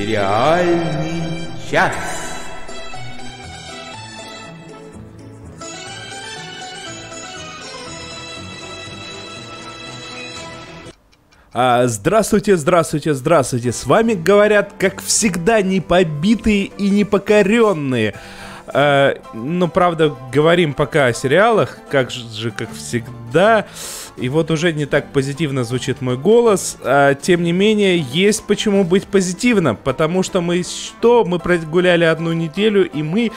Сериальный час. А, здравствуйте, здравствуйте, здравствуйте. С вами говорят, как всегда, непобитые и непокоренные. А, ну, правда, говорим пока о сериалах, как же, как всегда. И вот уже не так позитивно звучит мой голос. А, тем не менее, есть почему быть позитивно. Потому что мы что? Мы прогуляли одну неделю, и мы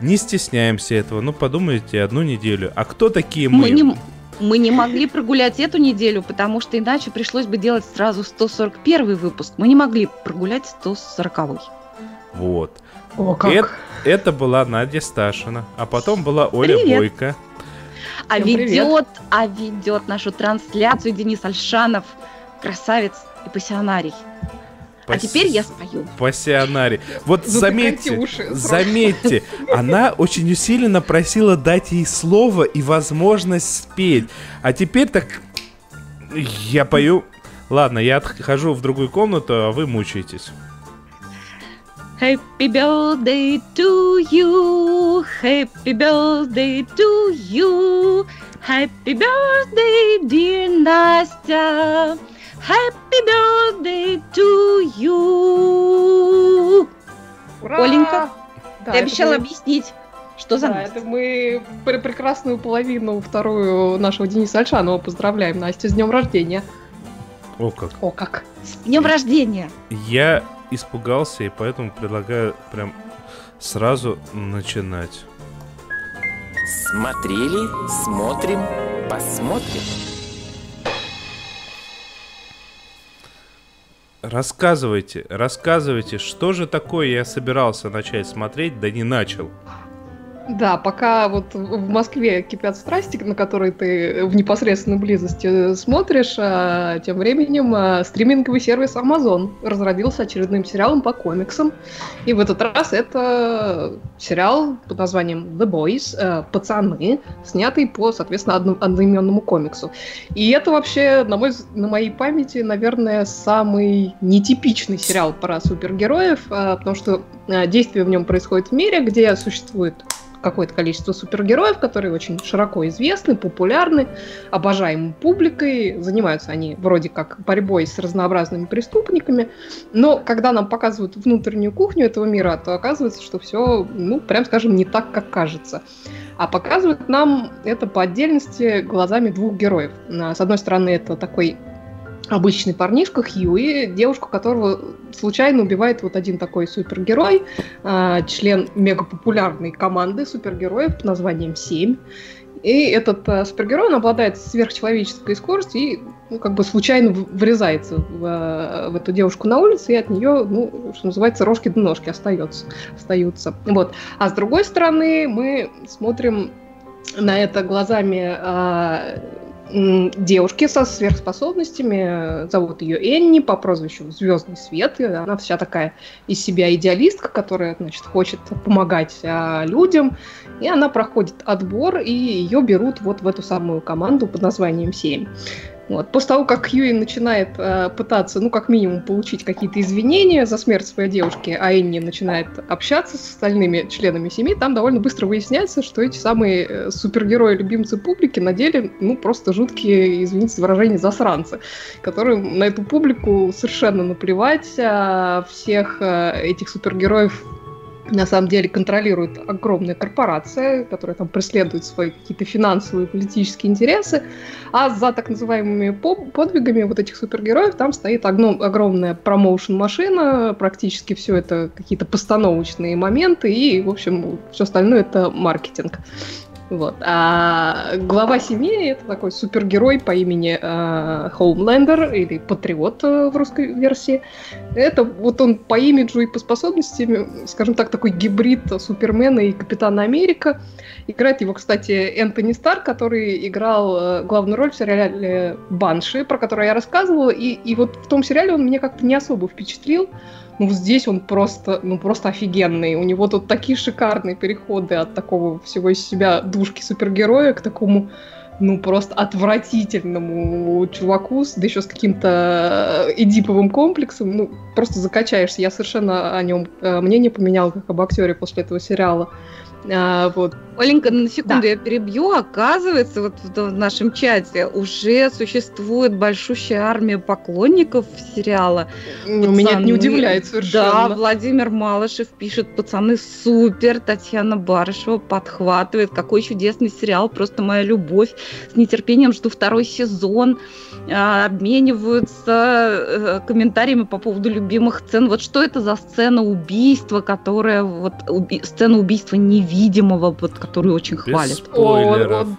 не стесняемся этого. Ну, подумайте, одну неделю. А кто такие мы? Мы не, мы не могли прогулять эту неделю, потому что иначе пришлось бы делать сразу 141 выпуск. Мы не могли прогулять 140. Вот. О, как? Это, это была Надя Сташина, а потом была Оля Привет. Бойко. А Всем привет. ведет, а ведет нашу трансляцию Денис Альшанов, красавец и пассионарий. А Пас- теперь я спою. Пассионарий. Вот Затыкайте заметьте, уши заметьте, она очень усиленно просила дать ей слово и возможность спеть. А теперь так я пою. Ладно, я отхожу в другую комнату, а вы мучаетесь. Happy birthday to you, happy birthday to you, happy birthday, dear Настя, happy birthday to you. Ура! Оленька, Да, Ты обещала мы- объяснить, что за Да, Настя. это мы пр- прекрасную половину, вторую нашего Дениса Альшанова поздравляем, Настя, с днем рождения. О как. О, как! С днем рождения! Я испугался и поэтому предлагаю прям сразу начинать. Смотрели, смотрим, посмотрим. Рассказывайте, рассказывайте, что же такое я собирался начать смотреть, да не начал. Да, пока вот в Москве кипят страсти, на которые ты в непосредственной близости смотришь, а тем временем а, стриминговый сервис Amazon разродился очередным сериалом по комиксам. И в этот раз это сериал под названием The Boys, э, пацаны, снятый по, соответственно, одно- одноименному комиксу. И это вообще, на, мой, на моей памяти, наверное, самый нетипичный сериал про супергероев, а, потому что а, действие в нем происходит в мире, где существует какое-то количество супергероев, которые очень широко известны, популярны, обожаемы публикой. Занимаются они вроде как борьбой с разнообразными преступниками. Но когда нам показывают внутреннюю кухню этого мира, то оказывается, что все, ну, прям скажем, не так, как кажется. А показывают нам это по отдельности глазами двух героев. С одной стороны, это такой обычный парнишка Хьюи, девушку которого случайно убивает вот один такой супергерой, а, член мегапопулярной команды супергероев под названием 7. И этот а, супергерой, он обладает сверхчеловеческой скоростью и ну, как бы случайно врезается в, а, в эту девушку на улице, и от нее, ну, что называется, рожки до ножки остается, остаются. Вот. А с другой стороны, мы смотрим на это глазами девушки со сверхспособностями. Зовут ее Энни по прозвищу Звездный свет. Она вся такая из себя идеалистка, которая, значит, хочет помогать а, людям. И она проходит отбор, и ее берут вот в эту самую команду под названием 7. Вот. После того, как Хьюи начинает э, пытаться, ну, как минимум, получить какие-то извинения за смерть своей девушки, а Энни начинает общаться с остальными членами семьи, там довольно быстро выясняется, что эти самые э, супергерои-любимцы публики на деле, ну, просто жуткие, извините за выражение, засранцы, которым на эту публику совершенно наплевать, а всех э, этих супергероев на самом деле контролирует огромная корпорация, которая там преследует свои какие-то финансовые и политические интересы, а за так называемыми по- подвигами вот этих супергероев там стоит огромная промоушен-машина, практически все это какие-то постановочные моменты, и, в общем, все остальное это маркетинг. Вот. А глава семьи это такой супергерой по имени э, или Патриот э, в русской версии. Это вот он по имиджу и по способностям, скажем так, такой гибрид Супермена и Капитана Америка. Играет его, кстати, Энтони Стар, который играл э, главную роль в сериале Банши, про который я рассказывала. И, и вот в том сериале он меня как-то не особо впечатлил. Ну, здесь он просто, ну, просто офигенный. У него тут такие шикарные переходы от такого всего из себя душки супергероя к такому ну, просто отвратительному чуваку, да еще с каким-то э, эдиповым комплексом, ну, просто закачаешься. Я совершенно о нем э, мнение поменял, как об актере после этого сериала. А, вот. Оленька, на секунду да. я перебью. Оказывается, вот в нашем чате уже существует большущая армия поклонников сериала. Ну, меня это не удивляет совершенно. Да, Владимир Малышев пишет, пацаны, супер, Татьяна Барышева подхватывает, какой чудесный сериал, просто моя любовь. С нетерпением жду второй сезон. А, обмениваются э, комментариями по поводу любимых сцен. Вот что это за сцена убийства, которая вот уби... сцена убийства невидимого, вот которую очень без хвалят. Спойлеров. О,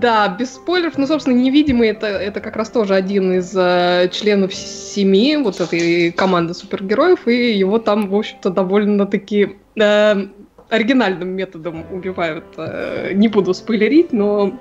да, без спойлеров, ну, собственно, невидимый это, это как раз тоже один из э, членов семьи вот этой команды супергероев, и его там, в общем-то, довольно-таки э, оригинальным методом убивают. Э, не буду спойлерить, но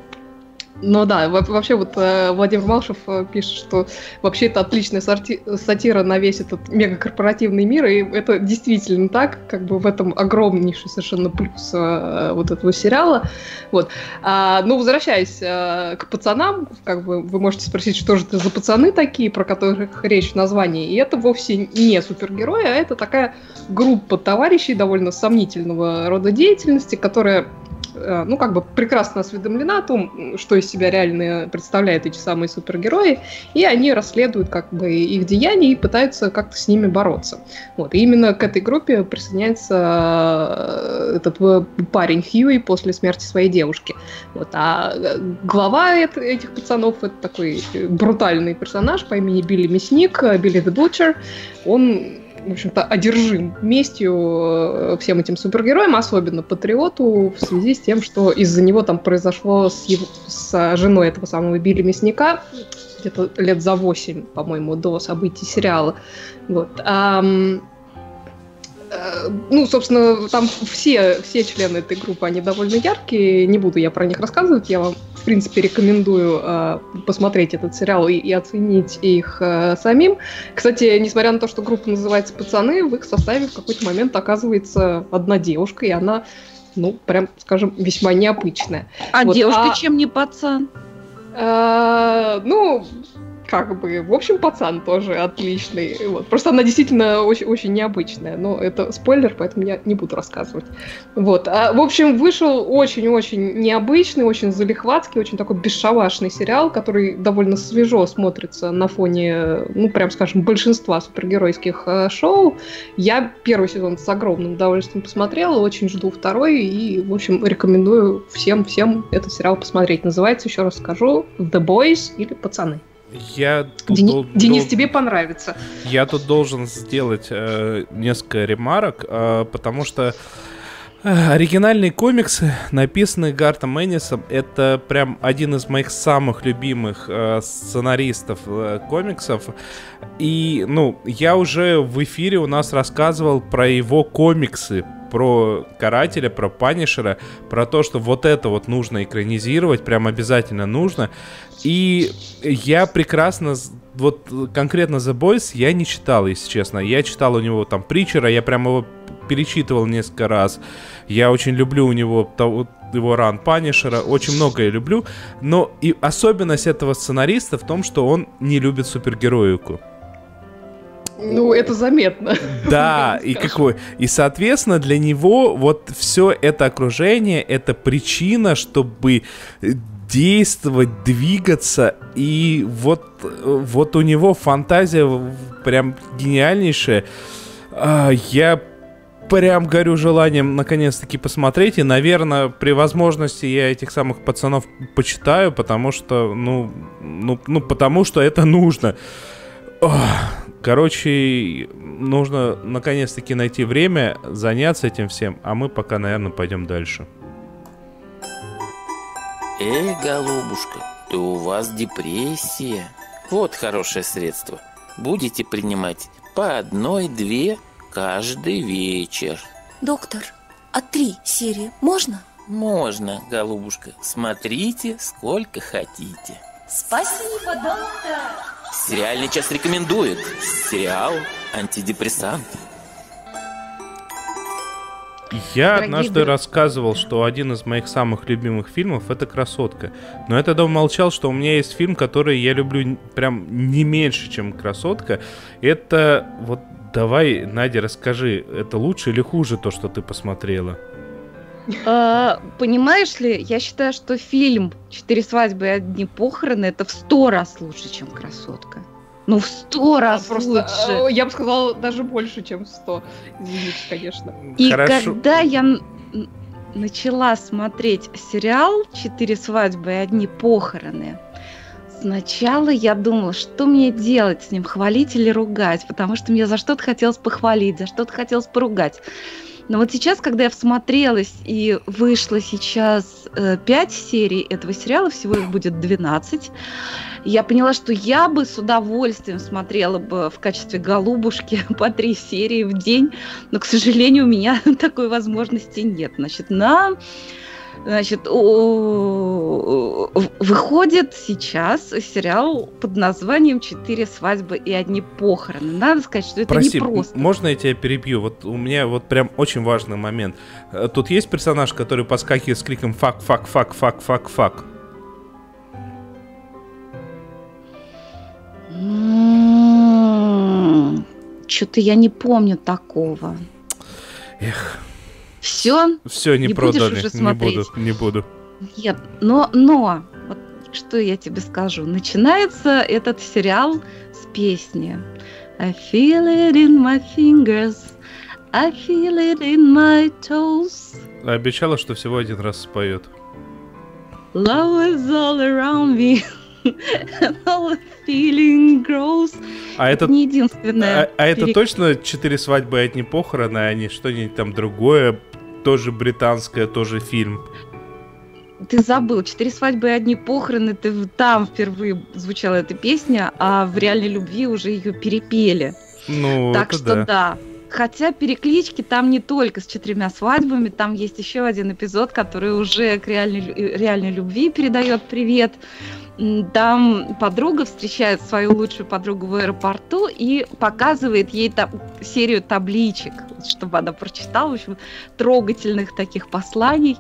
ну да, вообще вот э, Владимир Малышев э, пишет, что вообще это отличная сатира на весь этот мегакорпоративный мир, и это действительно так, как бы в этом огромнейший совершенно плюс э, вот этого сериала. Вот. А, ну, возвращаясь к пацанам, как бы вы можете спросить, что же это за пацаны такие, про которых речь в названии, и это вовсе не супергерои, а это такая группа товарищей довольно сомнительного рода деятельности, которая ну, как бы прекрасно осведомлена о том, что из себя реально представляют эти самые супергерои, и они расследуют как бы их деяния и пытаются как-то с ними бороться. Вот. И именно к этой группе присоединяется э, этот э, парень Хьюи после смерти своей девушки. Вот. А глава этих пацанов это такой брутальный персонаж по имени Билли Мясник, Билли the Butcher. Он в общем-то, одержим местью э, всем этим супергероям, особенно Патриоту, в связи с тем, что из-за него там произошло с, его, с женой этого самого Билли Мясника где-то лет за восемь, по-моему, до событий сериала. Вот. А, Э, ну, собственно, там все, все члены этой группы, они довольно яркие, не буду я про них рассказывать, я вам, принципе, рекомендую э, посмотреть этот сериал и, и оценить их э, самим. Кстати, несмотря на то, что группа называется «Пацаны», в их составе в какой-то момент оказывается одна девушка, и она, ну, прям, скажем, весьма необычная. А вот, девушка а... чем не пацан? Э, ну, как бы, в общем, пацан тоже отличный. Вот. Просто она действительно очень, очень необычная. Но это спойлер, поэтому я не буду рассказывать. Вот. А, в общем, вышел очень-очень необычный, очень залихватский, очень такой бесшалашный сериал, который довольно свежо смотрится на фоне, ну, прям скажем, большинства супергеройских э, шоу. Я первый сезон с огромным удовольствием посмотрела, очень жду второй, и, в общем, рекомендую всем-всем этот сериал посмотреть. Называется, еще раз скажу, The Boys или Пацаны. Я Дени... дол... Денис, тебе понравится. Я тут должен сделать э, несколько ремарок, э, потому что оригинальные комиксы, написанные Гартом Эннисом, это прям один из моих самых любимых э, сценаристов э, комиксов. И, ну, я уже в эфире у нас рассказывал про его комиксы, про Карателя, про Панишера, про то, что вот это вот нужно экранизировать, прям обязательно нужно. И я прекрасно, вот конкретно The Boys я не читал, если честно. Я читал у него там Притчера, я прям его перечитывал несколько раз. Я очень люблю у него того, его ран Панишера, очень многое люблю. Но и особенность этого сценариста в том, что он не любит супергероику. Ну, это заметно. Да, и какой. И, соответственно, для него вот все это окружение, это причина, чтобы действовать, двигаться, и вот, вот у него фантазия прям гениальнейшая. А, я прям горю желанием наконец-таки посмотреть, и, наверное, при возможности я этих самых пацанов почитаю, потому что, ну, ну, ну потому что это нужно. Короче, нужно наконец-таки найти время, заняться этим всем, а мы пока, наверное, пойдем дальше. Эй, голубушка, то у вас депрессия. Вот хорошее средство. Будете принимать по одной-две каждый вечер. Доктор, а три серии можно? Можно, голубушка. Смотрите, сколько хотите. Спасибо, доктор. Сериальный час рекомендует. Сериал «Антидепрессант». Я Дорогие однажды друзья. рассказывал, что один из моих самых любимых фильмов это «Красотка». Но я тогда умолчал, что у меня есть фильм, который я люблю прям не меньше, чем «Красотка». Это вот давай, Надя, расскажи, это лучше или хуже то, что ты посмотрела? А, Понимаешь ли, я считаю, что фильм «Четыре свадьбы и одни похороны» это в сто раз лучше, чем «Красотка». Ну, в сто раз Просто, лучше. э, я бы сказала, даже больше, чем 100. Извините, конечно. И Хорошо. когда я начала смотреть сериал «Четыре свадьбы и одни похороны», сначала я думала, что мне делать с ним, хвалить или ругать, потому что мне за что-то хотелось похвалить, за что-то хотелось поругать. Но вот сейчас, когда я всмотрелась и вышло сейчас э, пять серий этого сериала, всего их будет 12, я поняла, что я бы с удовольствием смотрела бы в качестве голубушки по три серии в день, но, к сожалению, у меня такой возможности нет. Значит, на Значит, выходит сейчас сериал под названием «Четыре свадьбы и одни похороны». Надо сказать, что это Прости, не просто. можно я тебя перебью? Вот у меня вот прям очень важный момент. Э, Тут есть персонаж, который подскакивает с криком «fuck, fuck, fuck, fuck, fuck, fuck». Что-то я не помню такого. Эх, Все? все, не, Не продали, уже не смотреть? буду, не буду. Нет, но, но, вот что я тебе скажу. Начинается этот сериал с песни. I feel it in my fingers, I feel it in my toes. Обещала, что всего один раз споет. Love is all around me, and all feeling grows. А это, не единственное. а, а это точно четыре свадьбы и одни похороны, а не что-нибудь там другое, тоже британское, тоже фильм. Ты забыл, четыре свадьбы и одни похороны, ты там впервые звучала эта песня, а в реальной любви уже ее перепели. Ну, так что да. да. Хотя переклички там не только с четырьмя свадьбами, там есть еще один эпизод, который уже к реальной, реальной любви передает привет. М, Там подруга встречает свою лучшую подругу в аэропорту и показывает ей та- серию табличек, чтобы она прочитала, в общем, трогательных таких посланий.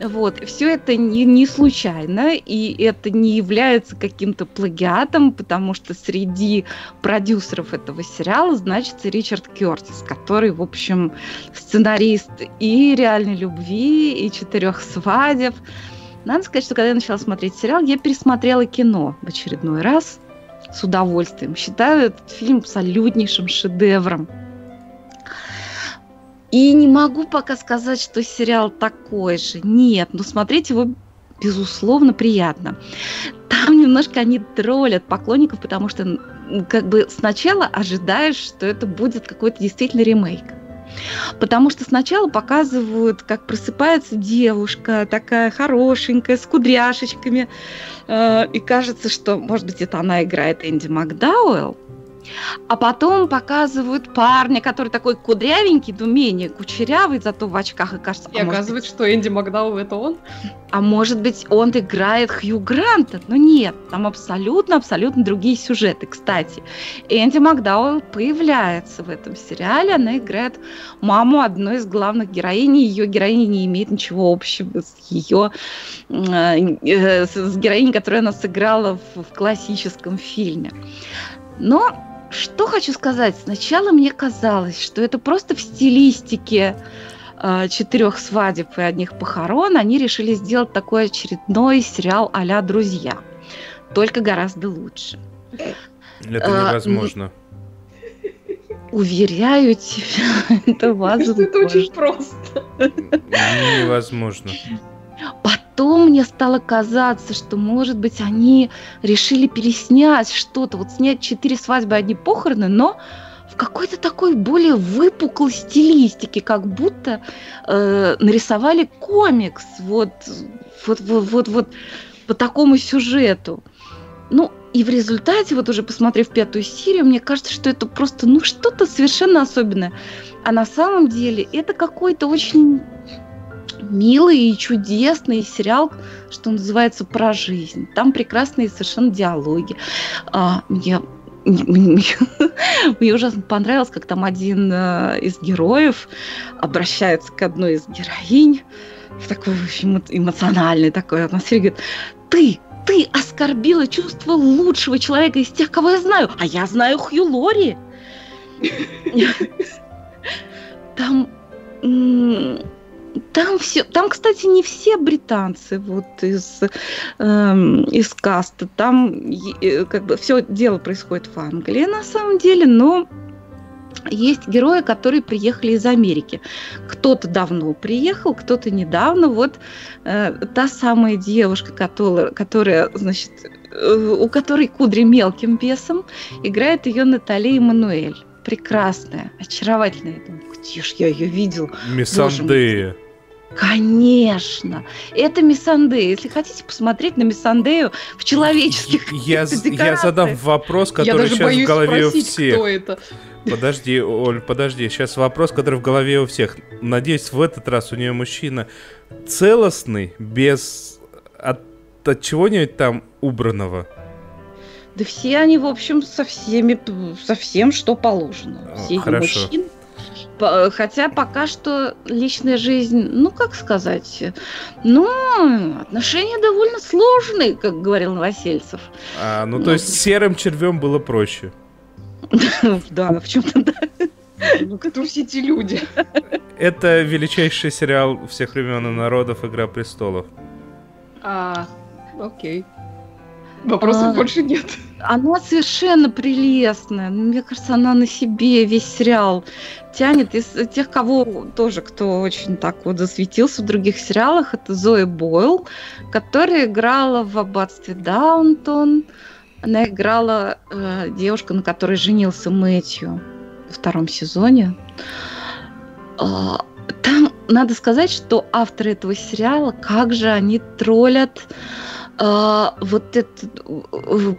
Вот. Все это не, не случайно, и это не является каким-то плагиатом, потому что среди продюсеров этого сериала значится Ричард Кертис, который, в общем, сценарист и реальной любви, и четырех свадеб. Надо сказать, что когда я начала смотреть сериал, я пересмотрела кино в очередной раз с удовольствием. Считаю этот фильм абсолютнейшим шедевром. И не могу пока сказать, что сериал такой же. Нет, но смотреть его безусловно приятно. Там немножко они троллят поклонников, потому что как бы сначала ожидаешь, что это будет какой-то действительно ремейк. Потому что сначала показывают, как просыпается девушка, такая хорошенькая, с кудряшечками, э, и кажется, что, может быть, это она играет Энди Макдауэлл. А потом показывают парня, который такой кудрявенький, но менее кучерявый, зато в очках, и кажется, И а оказывается, что Энди Макдау это он. а может быть, он играет Хью Гранта? Но нет, там абсолютно-абсолютно другие сюжеты. Кстати, Энди Макдауэлл появляется в этом сериале. Она играет маму одной из главных героинь. Ее героиня не имеет ничего общего с ее э, с с героиней, которую она сыграла в, в классическом фильме. Но что хочу сказать. Сначала мне казалось, что это просто в стилистике э, четырех свадеб и одних похорон они решили сделать такой очередной сериал а-ля «Друзья». Только гораздо луше. Это А, невозможно. Уверяю тебя, это Что это очень просто. Невозможно. Потом мне стало казаться, что, может быть, они решили переснять что-то, вот снять четыре свадьбы, одни похороны, но в какой-то такой более выпуклой стилистике, как будто э, нарисовали комикс вот, вот, вот, вот, вот по такому сюжету. Ну, и в результате, вот уже посмотрев пятую серию, мне кажется, что это просто, ну, что-то совершенно особенное. А на самом деле это какой-то очень милый и чудесный сериал, что называется, про жизнь. Там прекрасные совершенно диалоги. А, мне мне ужасно понравилось, как там один э, из героев обращается к одной из героинь в такой, в общем, эмоциональной такой атмосфере, говорит, ты, ты оскорбила чувство лучшего человека из тех, кого я знаю, а я знаю Хью Лори. Там там все, там, кстати, не все британцы вот из э, из каста. Там э, как бы все дело происходит в Англии на самом деле, но есть герои, которые приехали из Америки. Кто-то давно приехал, кто-то недавно. Вот э, та самая девушка, которая, которая значит, э, у которой кудри мелким весом, играет ее Наталья Эммануэль. Прекрасная, очаровательная. Я думаю, где ж я ее видел? Миссандея. Конечно, это Миссандея. Если хотите посмотреть на Миссандею в человеческих я, я задам вопрос, который сейчас в голове спросить, у всех. Кто это? Подожди, Оль, подожди. Сейчас вопрос, который в голове у всех. Надеюсь, в этот раз у нее мужчина целостный, без от, от чего-нибудь там убранного. Да все они, в общем, со всеми, со всем, что положено. Все Хорошо. мужчин Хотя пока что личная жизнь, ну как сказать, ну отношения довольно сложные, как говорил Новосельцев. А, ну то есть с серым червем было проще. Да, в чем-то да. Ну кто все эти люди? Это величайший сериал всех времен и народов «Игра престолов». А, окей. Вопросов а, больше нет. Она совершенно прелестная. Мне кажется, она на себе весь сериал тянет. Из тех, кого тоже, кто очень так вот засветился в других сериалах, это Зоя Бойл, которая играла в «Аббатстве Даунтон». Она играла э, девушку, на которой женился Мэтью во втором сезоне. Э, там надо сказать, что авторы этого сериала, как же они троллят а, вот этот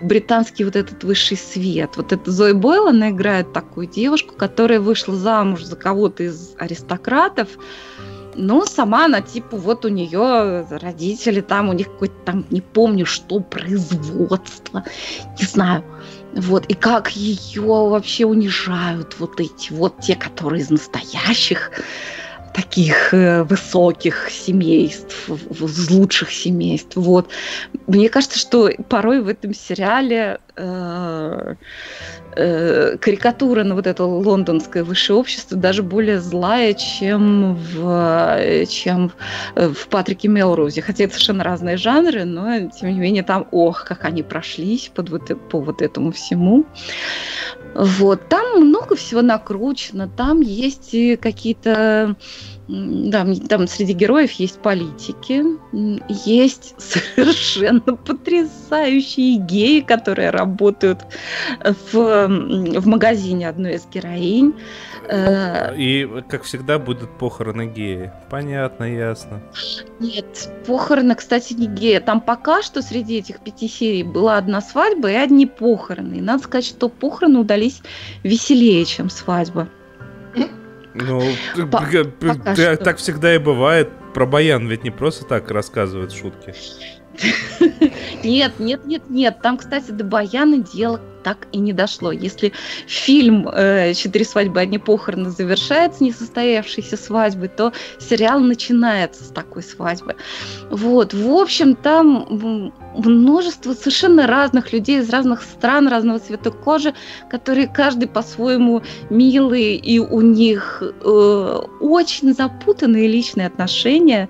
британский вот этот высший свет. Вот это Зои Бойл, она играет такую девушку, которая вышла замуж за кого-то из аристократов, но сама она, типа, вот у нее родители там, у них какой-то там, не помню, что, производство, не знаю. Вот, и как ее вообще унижают вот эти вот те, которые из настоящих таких э, высоких семейств, из лучших семейств. Вот. Мне кажется, что порой в этом сериале э, э, карикатура на вот это лондонское высшее общество даже более злая, чем в, чем в Патрике Мелроузе. Хотя это совершенно разные жанры, но тем не менее там, ох, как они прошлись под вот, по вот этому всему. Вот. Там много всего накручено, там есть какие-то да, там среди героев есть политики, есть совершенно потрясающие геи, которые работают в, в магазине одной из героинь. Э, И, как всегда, будут похороны геи. Понятно, ясно. Нет, похороны, кстати, не геи. Там пока что среди этих пяти серий была одна свадьба и одни похороны. И надо сказать, что похороны удались веселее, чем свадьба. Ну, так всегда и бывает. Про Баян ведь не просто так рассказывают шутки. Нет, нет, нет, нет. Там, кстати, до Баяна дело так и не дошло. Если фильм э, «Четыре свадьбы, одни похороны» завершается несостоявшейся свадьбой, то сериал начинается с такой свадьбы. Вот, в общем, там множество совершенно разных людей из разных стран, разного цвета кожи, которые каждый по-своему милый, и у них э, очень запутанные личные отношения.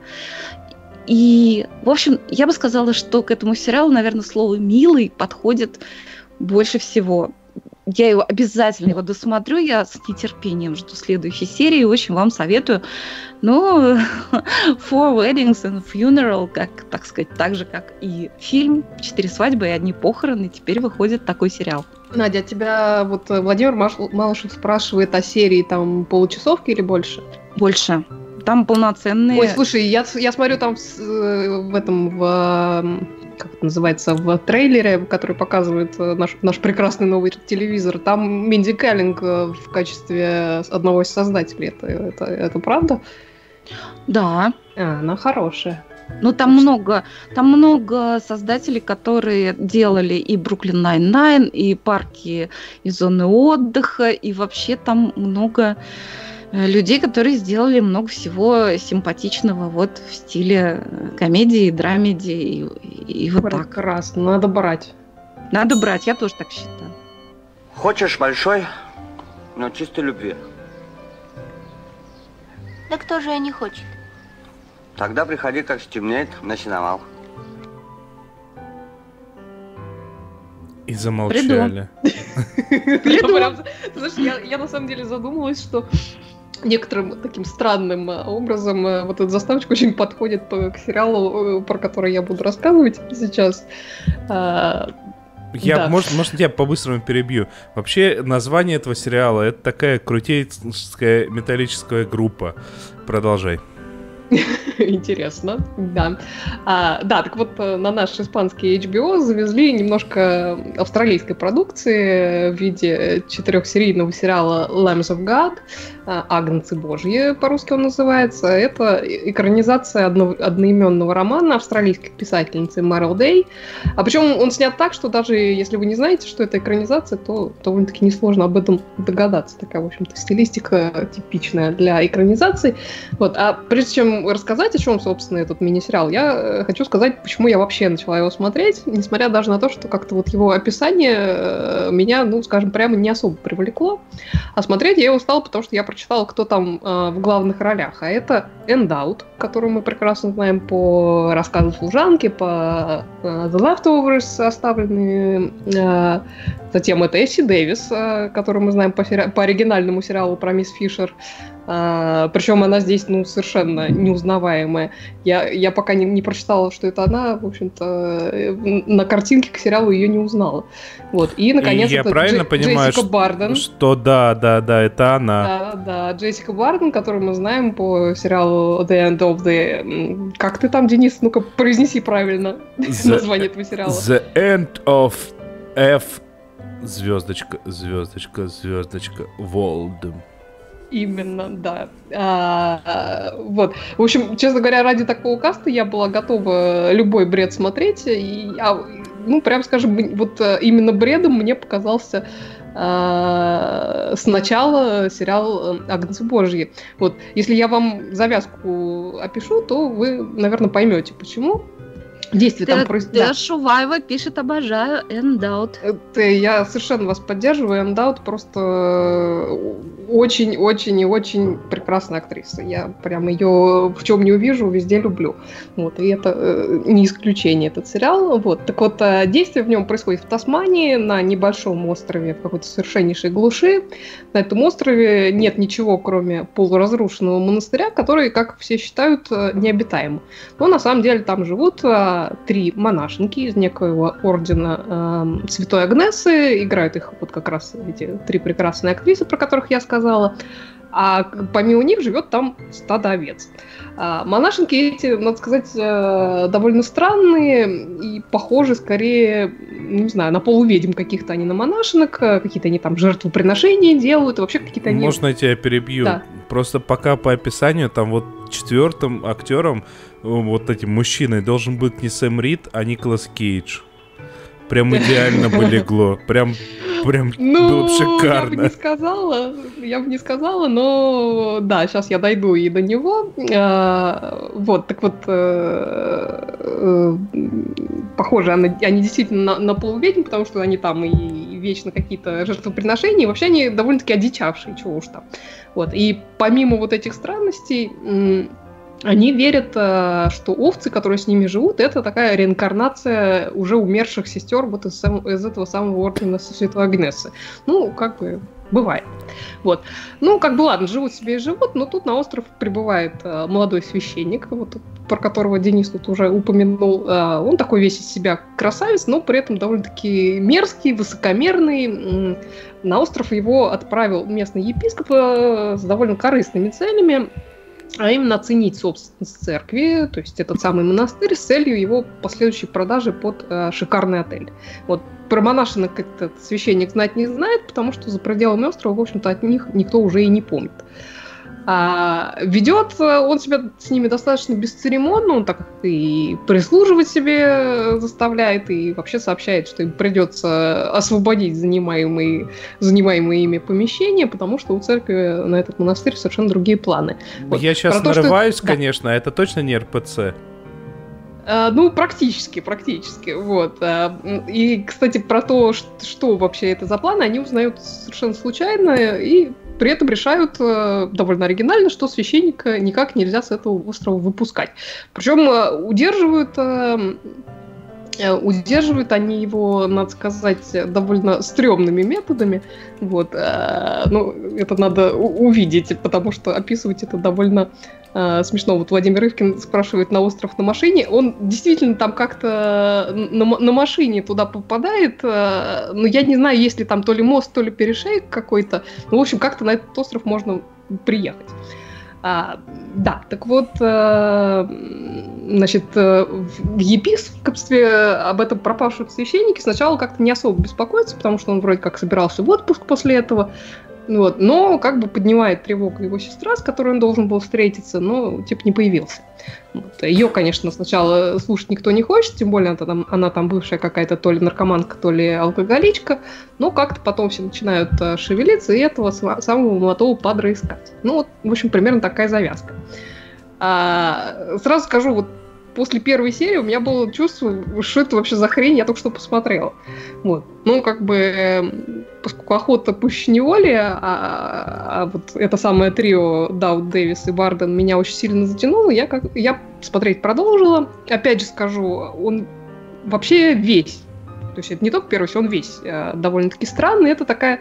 И, в общем, я бы сказала, что к этому сериалу, наверное, слово «милый» подходит больше всего. Я его обязательно его досмотрю, я с нетерпением жду следующей серии, очень вам советую. Ну, Four Weddings and Funeral, как, так сказать, так же, как и фильм «Четыре свадьбы и одни похороны», теперь выходит такой сериал. Надя, а тебя вот Владимир Малышев спрашивает о серии там получасовки или больше? Больше там полноценные... Ой, слушай, я, я смотрю там э, в этом, в, как это называется, в трейлере, который показывает э, наш, наш прекрасный новый телевизор, там Минди Калинг э, в качестве одного из создателей. Это, это, это правда? Да. А, она хорошая. Ну, там много, там много создателей, которые делали и Brooklyn Nine-Nine, и парки, и зоны отдыха, и вообще там много людей, которые сделали много всего симпатичного вот в стиле э, комедии, драмеди и, и вот так. Прекрасно, надо брать. Надо брать, я тоже так считаю. Хочешь большой, но чистой любви. Да кто же я не хочет? Тогда приходи, как стемнеет, на сеновал. И замолчали. Прям- ты знаешь, я, я на самом деле задумалась, что некоторым таким странным э, образом э, вот эта заставочка очень подходит по- к сериалу, э, про который я буду рассказывать сейчас. А, Я, Да. может, может, я по-быстрому перебью. Вообще, название этого сериала это такая крутейская металлическая группа. Продолжай. Интересно, да. А, да, так вот, на наш испанский HBO завезли немножко австралийской продукции в виде четырехсерийного сериала Lambs of God, Агнцы Божьи, по-русски он называется. Это экранизация одно- одноименного романа австралийской писательницы Мэрил Дэй. А причем он снят так, что даже если вы не знаете, что это экранизация, то довольно-таки несложно об этом догадаться. Такая, в общем-то, стилистика типичная для экранизации. Вот, а прежде чем рассказать, о чем, собственно, этот мини-сериал, я э, хочу сказать, почему я вообще начала его смотреть, несмотря даже на то, что как-то вот его описание э, меня, ну, скажем, прямо не особо привлекло. А смотреть я его стала, потому что я прочитала, кто там э, в главных ролях. А это Эндаут, которую мы прекрасно знаем по рассказу служанки, по э, The Leftovers, оставленные э, Затем это Эсси Дэвис, э, которую мы знаем по, по оригинальному сериалу про мисс Фишер. А, причем она здесь, ну, совершенно неузнаваемая. Я, я пока не, не прочитала, что это она, в общем-то, э, на картинке к сериалу ее не узнала. Вот. И, наконец, И я это правильно Дже- понимаю, Джессика что, Барден. что да, да, да, это она. Да, да, Джессика Барден, которую мы знаем по сериалу The End of the... Как ты там, Денис? Ну-ка, произнеси правильно The- название этого сериала. The end of F звездочка, звездочка, звездочка, Волдем. Именно, да. А, вот. В общем, честно говоря, ради такого каста я была готова любой бред смотреть. И, а, ну, прям скажем, вот э, именно бредом мне показался а, сначала сериал э, «Агнцы Божьи». Вот, если я вам завязку опишу, то вы, наверное, поймете, почему. Действие там происходит. Т- Шуваева пишет «Обожаю Эндаут». Это я совершенно вас поддерживаю. Эндаут просто очень-очень и очень прекрасная актриса. Я прям ее в чем не увижу, везде люблю. Вот, и это э, не исключение, этот сериал. Вот. Так вот, э, действие в нем происходит в Тасмании, на небольшом острове, в какой-то совершеннейшей глуши. На этом острове нет ничего, кроме полуразрушенного монастыря, который, как все считают, э, необитаем. Но на самом деле там живут три монашенки из некоего ордена эм, Святой Агнесы. Играют их вот как раз эти три прекрасные актрисы, про которых я сказала. А помимо них живет там стадо овец. А, монашенки эти, надо сказать, э, довольно странные и похожи скорее, ну, не знаю, на полуведьм каких-то они на монашенок, э, какие-то они там жертвоприношения делают, вообще какие-то они... Можно я тебя перебью? Да. Просто пока по описанию там вот четвертым актером, э, вот этим мужчиной, должен быть не Сэм Рид, а Николас Кейдж. Прям идеально бы легло. Прям, прям Ну, было бы я бы не шикарно. сказала, я бы не сказала, но да, сейчас я дойду и до него. А, Вот, так вот, э, э, похоже, они, они действительно на, на полуведьм, потому что они там и, и вечно какие-то жертвоприношения, и вообще они довольно-таки одичавшие, чего уж там. Вот, и помимо вот этих странностей, они верят, э, что овцы, которые с ними живут, это такая реинкарнация уже умерших сестер вот из, сам- из этого самого ордена Святой Агнесы. Ну, как бы бывает. Вот. Ну, как бы ладно, живут себе и живут, но тут на остров прибывает э, молодой священник, вот, про которого Денис тут уже упомянул. Э, он такой весь из себя красавец, но при этом довольно-таки мерзкий, высокомерный. На остров его отправил местный епископ э, с довольно корыстными целями а именно оценить собственность церкви, то есть этот самый монастырь, с целью его последующей продажи под э, шикарный отель. Вот про монашинок этот священник знать не знает, потому что за пределами острова, в общем-то, от них никто уже и не помнит. А, ведет он себя с ними достаточно бесцеремонно, он так и прислуживать себе заставляет, и вообще сообщает, что им придется освободить занимаемые, занимаемые ими помещения, потому что у церкви на этот монастырь совершенно другие планы. Вот. Я сейчас то, нарываюсь, что... конечно, да. это точно не РПЦ. Uh, ну, практически, практически, вот. Uh, и, кстати, про то, что вообще это за планы, они узнают совершенно случайно, и при этом решают э, довольно оригинально, что священника никак нельзя с этого острова выпускать. Причем э, удерживают э, удерживают они его, надо сказать, довольно стрёмными методами. Вот, ну, это надо увидеть, потому что описывать это довольно э, смешно. Вот Владимир Рывкин спрашивает на остров на машине. Он действительно там как-то на, на машине туда попадает. Э, но я не знаю, есть ли там то ли мост, то ли перешейк какой-то. Ну, в общем, как-то на этот остров можно приехать. А, да, так вот, э, значит, э, в епископстве об этом пропавшем священнике сначала как-то не особо беспокоится, потому что он вроде как собирался в отпуск после этого, вот, но как бы поднимает тревогу его сестра, с которой он должен был встретиться, но типа не появился. Вот. Ее, конечно, сначала слушать никто не хочет, тем более она там, она там бывшая какая-то то ли наркоманка, то ли алкоголичка, но как-то потом все начинают э, шевелиться и этого самого молодого падра искать. Ну вот, в общем, примерно такая завязка. А, сразу скажу, вот после первой серии у меня было чувство, что это вообще за хрень, я только что посмотрела. Вот. Ну, как бы, эм, поскольку охота пуще неволи, а, а вот это самое трио Даут, Дэвис и Барден меня очень сильно затянуло, я, как, я смотреть продолжила. Опять же скажу, он вообще весь то есть это не только первый, он весь э, довольно-таки странный. Это такая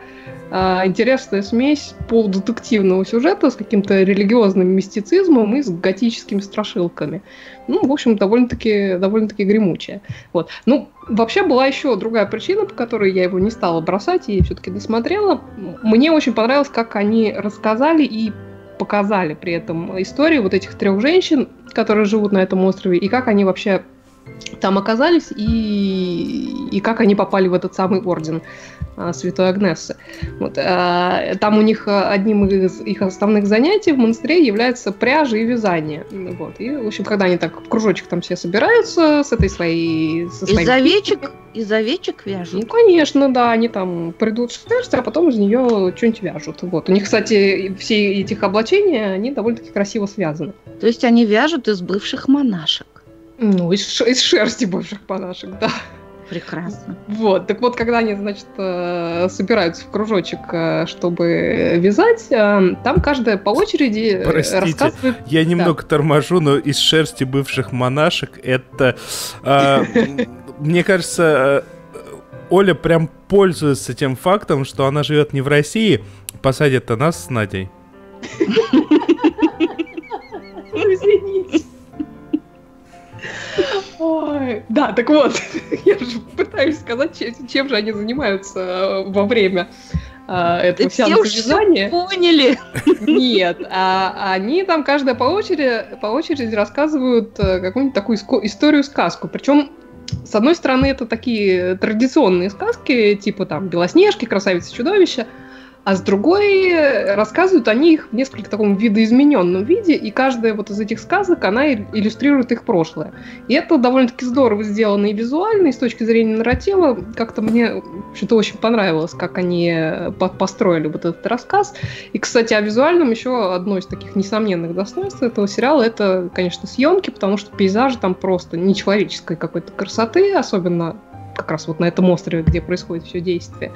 э, интересная смесь полудетективного сюжета с каким-то религиозным мистицизмом и с готическими страшилками. Ну, в общем, довольно-таки довольно-таки гремучая. Вот. Ну, вообще была еще другая причина, по которой я его не стала бросать и все-таки досмотрела. Мне очень понравилось, как они рассказали и показали при этом историю вот этих трех женщин, которые живут на этом острове, и как они вообще там оказались и, и как они попали в этот самый орден а, Святой Агнессы. Вот, а, там у них а, одним из их основных занятий в монастыре является пряжа и вязание. Вот, и, в общем, когда они так в кружочек там все собираются с этой своей... Со из овечек? Из овечек вяжут? Ну, конечно, да, они там придут шерсть, а потом из нее что-нибудь вяжут. Вот. У них, кстати, все этих облачения, они довольно-таки красиво связаны. То есть они вяжут из бывших монашек? Ну, из, из шерсти бывших монашек, да. Прекрасно. Вот, так вот, когда они, значит, э, собираются в кружочек, э, чтобы вязать, э, там каждая по очереди Простите, рассказывает... я немного да. торможу, но из шерсти бывших монашек это... Мне кажется, Оля прям пользуется тем фактом, что она живет не в России, посадит-то нас с Надей. Извините. Ой, да, так вот, я же пытаюсь сказать, чем, чем же они занимаются э, во время а, этого да сеанса вязания. поняли. Нет, а, они там каждая по очереди, по очереди рассказывают э, какую-нибудь такую историю-сказку. Причем с одной стороны, это такие традиционные сказки, типа там Белоснежки, Красавица чудовища, а с другой э, рассказывают они их в несколько таком видоизмененном виде, и каждая вот из этих сказок, она иллюстрирует их прошлое. И это довольно-таки здорово сделано и визуально, и с точки зрения нарратива. Как-то мне что-то очень понравилось, как они э, построили вот этот рассказ. И, кстати, о визуальном еще одно из таких несомненных достоинств этого сериала, это, конечно, съемки, потому что пейзажи там просто нечеловеческой какой-то красоты, особенно как раз вот на этом острове, где происходит все действие.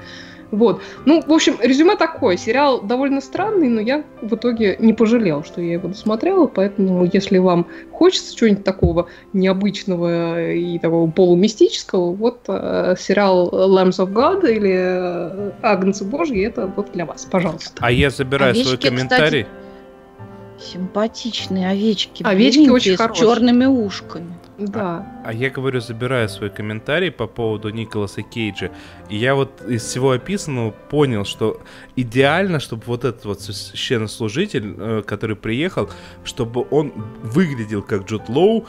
Вот. Ну, в общем, резюме такое. Сериал довольно странный, но я в итоге не пожалел, что я его досмотрела, поэтому если вам хочется чего-нибудь такого необычного и такого полумистического, вот э, сериал Lambs of God или э, Агнцы Божьи, это вот для вас, пожалуйста. А я забираю Овечки, свой комментарий. Кстати, симпатичные овечки. Овечки очень с черными ушками. Да. А, а я говорю, забираю свой комментарий по поводу Николаса Кейджа. И я вот из всего описанного понял, что идеально, чтобы вот этот вот священнослужитель, э, который приехал, чтобы он выглядел как Джуд Лоу,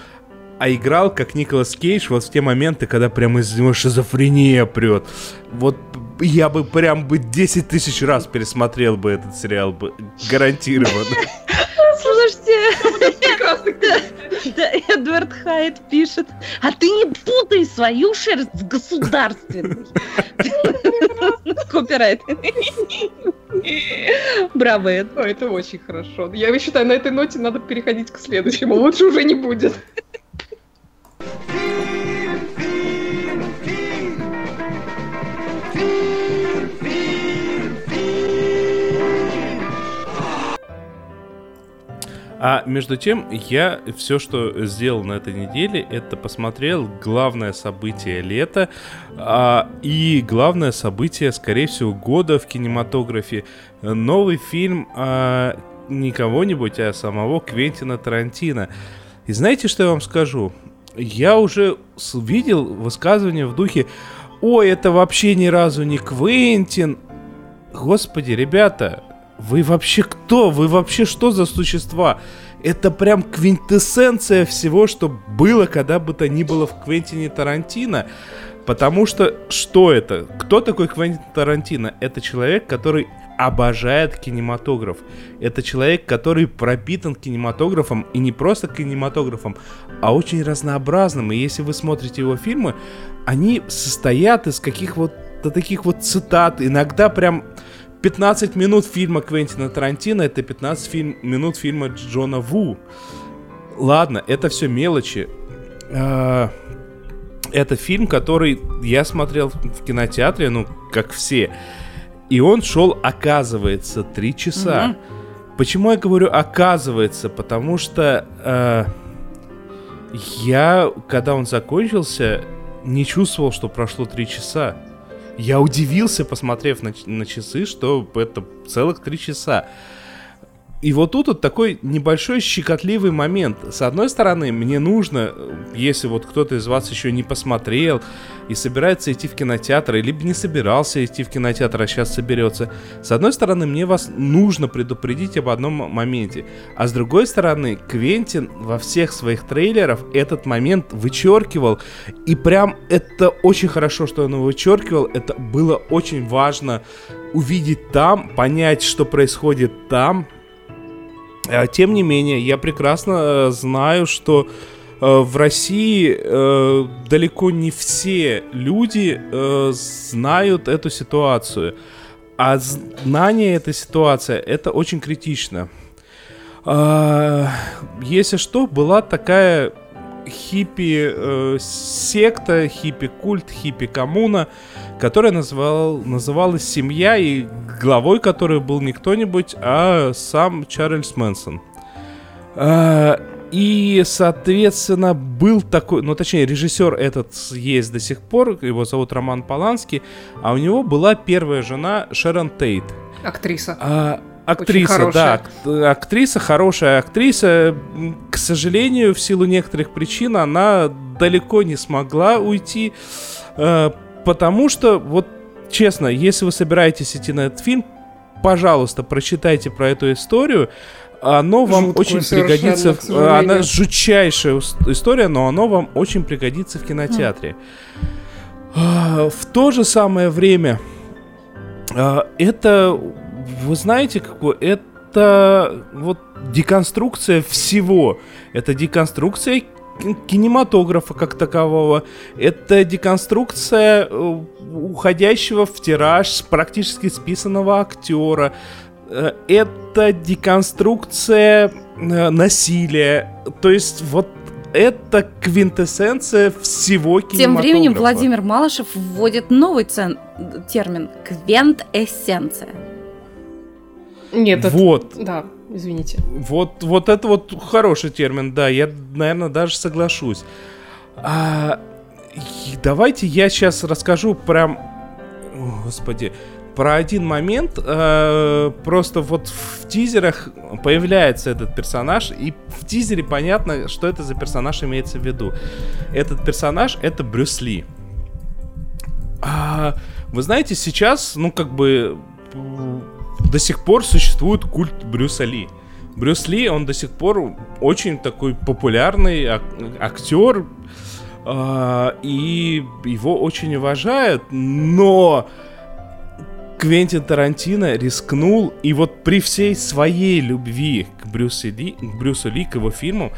а играл как Николас Кейдж вот в те моменты, когда прям из него шизофрения прет. Вот я бы прям бы 10 тысяч раз пересмотрел бы этот сериал бы, гарантированно. Эдвард Хайт пишет, а ты не путай свою шерсть с государственной. Копирайт. Браво, Эд. Это очень хорошо. Я считаю, на этой ноте надо переходить к следующему. Лучше уже не будет. А между тем, я все, что сделал на этой неделе, это посмотрел главное событие лета а, и главное событие, скорее всего, года в кинематографе. Новый фильм а, не кого-нибудь, а самого Квентина Тарантино. И знаете, что я вам скажу? Я уже видел высказывание в духе «Ой, это вообще ни разу не Квентин». Господи, ребята, вы вообще кто? Вы вообще что за существа? Это прям квинтэссенция всего, что было когда бы то ни было в Квентине Тарантино. Потому что что это? Кто такой Квентин Тарантино? Это человек, который обожает кинематограф. Это человек, который пропитан кинематографом, и не просто кинематографом, а очень разнообразным. И если вы смотрите его фильмы, они состоят из каких вот таких вот цитат, иногда прям 15 минут фильма Квентина Тарантино это 15 фильм, минут фильма Джона Ву. Ладно, это все мелочи. А, Это фильм, который я смотрел в кинотеатре, ну, как все. И он шел, оказывается, 3 часа. Почему я говорю оказывается? Потому что э, я, когда он закончился, не чувствовал, что прошло 3 часа. Я удивился, посмотрев на, на часы, что это целых три часа. И вот тут вот такой небольшой щекотливый момент. С одной стороны, мне нужно, если вот кто-то из вас еще не посмотрел и собирается идти в кинотеатр, либо не собирался идти в кинотеатр, а сейчас соберется. С одной стороны, мне вас нужно предупредить об одном моменте. А с другой стороны, Квентин во всех своих трейлерах этот момент вычеркивал. И прям это очень хорошо, что он его вычеркивал. Это было очень важно увидеть там, понять, что происходит там, Тем не менее, я прекрасно э, знаю, что э, в России э, далеко не все люди знают эту ситуацию. А знание этой ситуации это очень критично. А, Если что, была такая хиппи секта, хиппи культ, хиппи коммуна, которая называл, называлась «Семья», и главой которой был не кто-нибудь, а сам Чарльз Мэнсон. А, И, соответственно, был такой, ну, точнее, режиссер этот есть до сих пор, его зовут Роман Поланский, а у него была первая жена Шерон Тейт. Актриса. А, актриса, да, ак- актриса, хорошая актриса. К сожалению, в силу некоторых причин она далеко не смогла уйти, э, потому что, вот честно, если вы собираетесь идти на этот фильм, пожалуйста, прочитайте про эту историю. Оно вам Жуткую очень пригодится. в- сожалению. Она жутчайшая история, но оно вам очень пригодится в кинотеатре. А, В то же самое время а, это, вы знаете, какое? Это вот деконструкция всего. Это деконструкция кинематографа как такового. Это деконструкция э, уходящего в тираж практически списанного актера. Э, Это деконструкция э, насилия. То есть вот это квинтэссенция всего кинематографа. Тем временем Владимир Малышев вводит новый цен- термин квент-эссенция. Нет, это... Вот. Да, извините. Вот, вот это вот хороший термин, да, я, наверное, даже соглашусь. А, давайте я сейчас расскажу прям, господи, про один момент. э, просто вот в тизерах появляется этот персонаж, и в тизере понятно, что это за персонаж имеется в виду. Этот персонаж это Брюс Ли. А, вы знаете, сейчас, ну, как бы, до сих пор существует культ Брюса Ли. Брюс Ли, он до сих пор очень такой популярный ак- актер, а, и его очень уважают, но Квентин Тарантино рискнул, и вот при всей своей любви к Брюсу Ли, к Брюсу Ли, к его фильмам,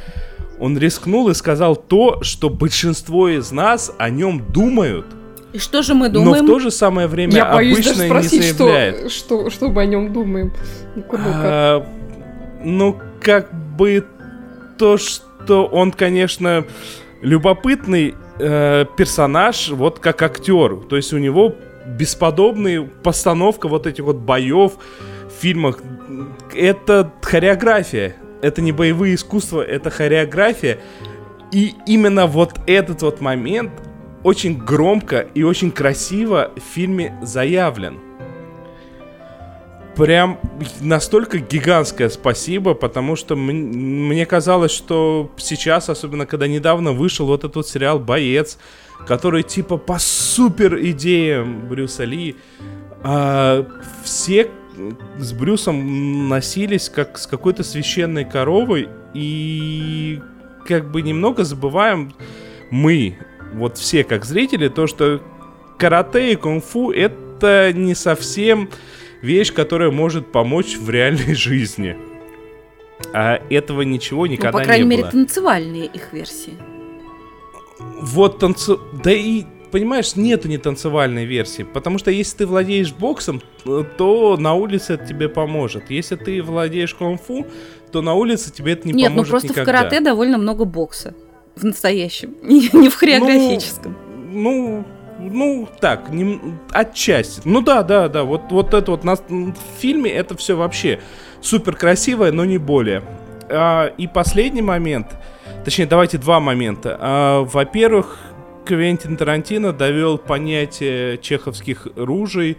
он рискнул и сказал то, что большинство из нас о нем думают, И что же мы но думаем? в то же самое время Я боюсь обычно даже не спросить, заявляет. что, что, что мы о нем думаем. Ну-ка, ну-ка. А, ну, как бы то, что он, конечно, любопытный э, персонаж, вот как актер. То есть у него бесподобная постановка вот этих вот боев в фильмах. Это хореография. Это не боевые искусства, это хореография. И именно вот этот вот момент очень громко и очень красиво в фильме заявлен. Прям настолько гигантское спасибо, потому что мне казалось, что сейчас, особенно когда недавно вышел вот этот вот сериал «Боец», который типа по супер идеям Брюса Ли, а, все с Брюсом носились как с какой-то священной коровой и как бы немного забываем мы, вот все как зрители, то, что карате и кунг-фу это не совсем вещь, которая может помочь в реальной жизни. А этого ничего Ну, никогда по крайней не мере, было. танцевальные их версии. Вот танцу... Да и, понимаешь, нету не танцевальной версии. Потому что если ты владеешь боксом, то на улице это тебе поможет. Если ты владеешь кунг-фу, то на улице тебе это не Нет, ну поможет просто никогда. в карате довольно много бокса. В настоящем. Не, не в хореографическом. Ну, ну, так, нем- отчасти. Ну да, да, да, вот, вот это вот нас, в фильме это все вообще супер красивое, но не более. А, и последний момент, точнее, давайте два момента. А, во-первых, Квентин Тарантино довел понятие чеховских ружей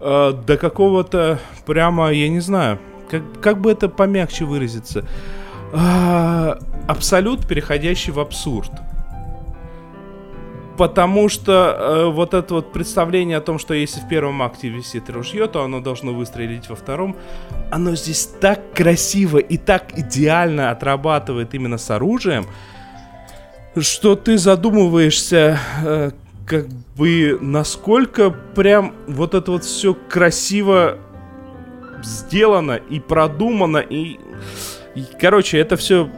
а, до какого-то прямо, я не знаю, как, как бы это помягче выразиться, А, абсолют, переходящий в абсурд. Потому что э, вот это вот представление о том, что если в первом акте висит ружье, то оно должно выстрелить во втором, оно здесь так красиво и так идеально отрабатывает именно с оружием, что ты задумываешься, э, как бы, насколько прям вот это вот все красиво сделано и продумано, и, и, короче, это все,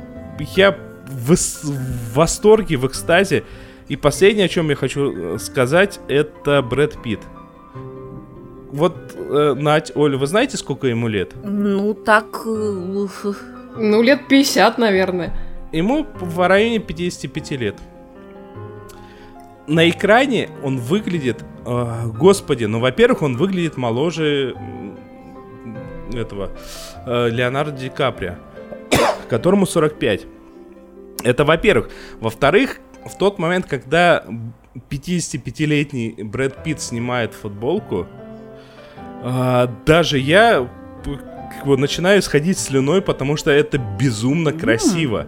я в, в восторге, в экстазе, и последнее, о чем я хочу э, сказать, это Брэд Питт. Вот, э, Надь, Оля, вы знаете, сколько ему лет? Ну, так... э, Ну, лет 50, наверное. Ему в районе 55 лет. На экране он выглядит, э, господи, ну, во-первых, он выглядит моложе этого э, Леонардо Ди Каприо, которому 45. Это во-первых. Во-вторых, в тот момент, когда 55-летний Брэд Питт снимает футболку, а, даже я как бы начинаю сходить слюной, потому что это безумно красиво.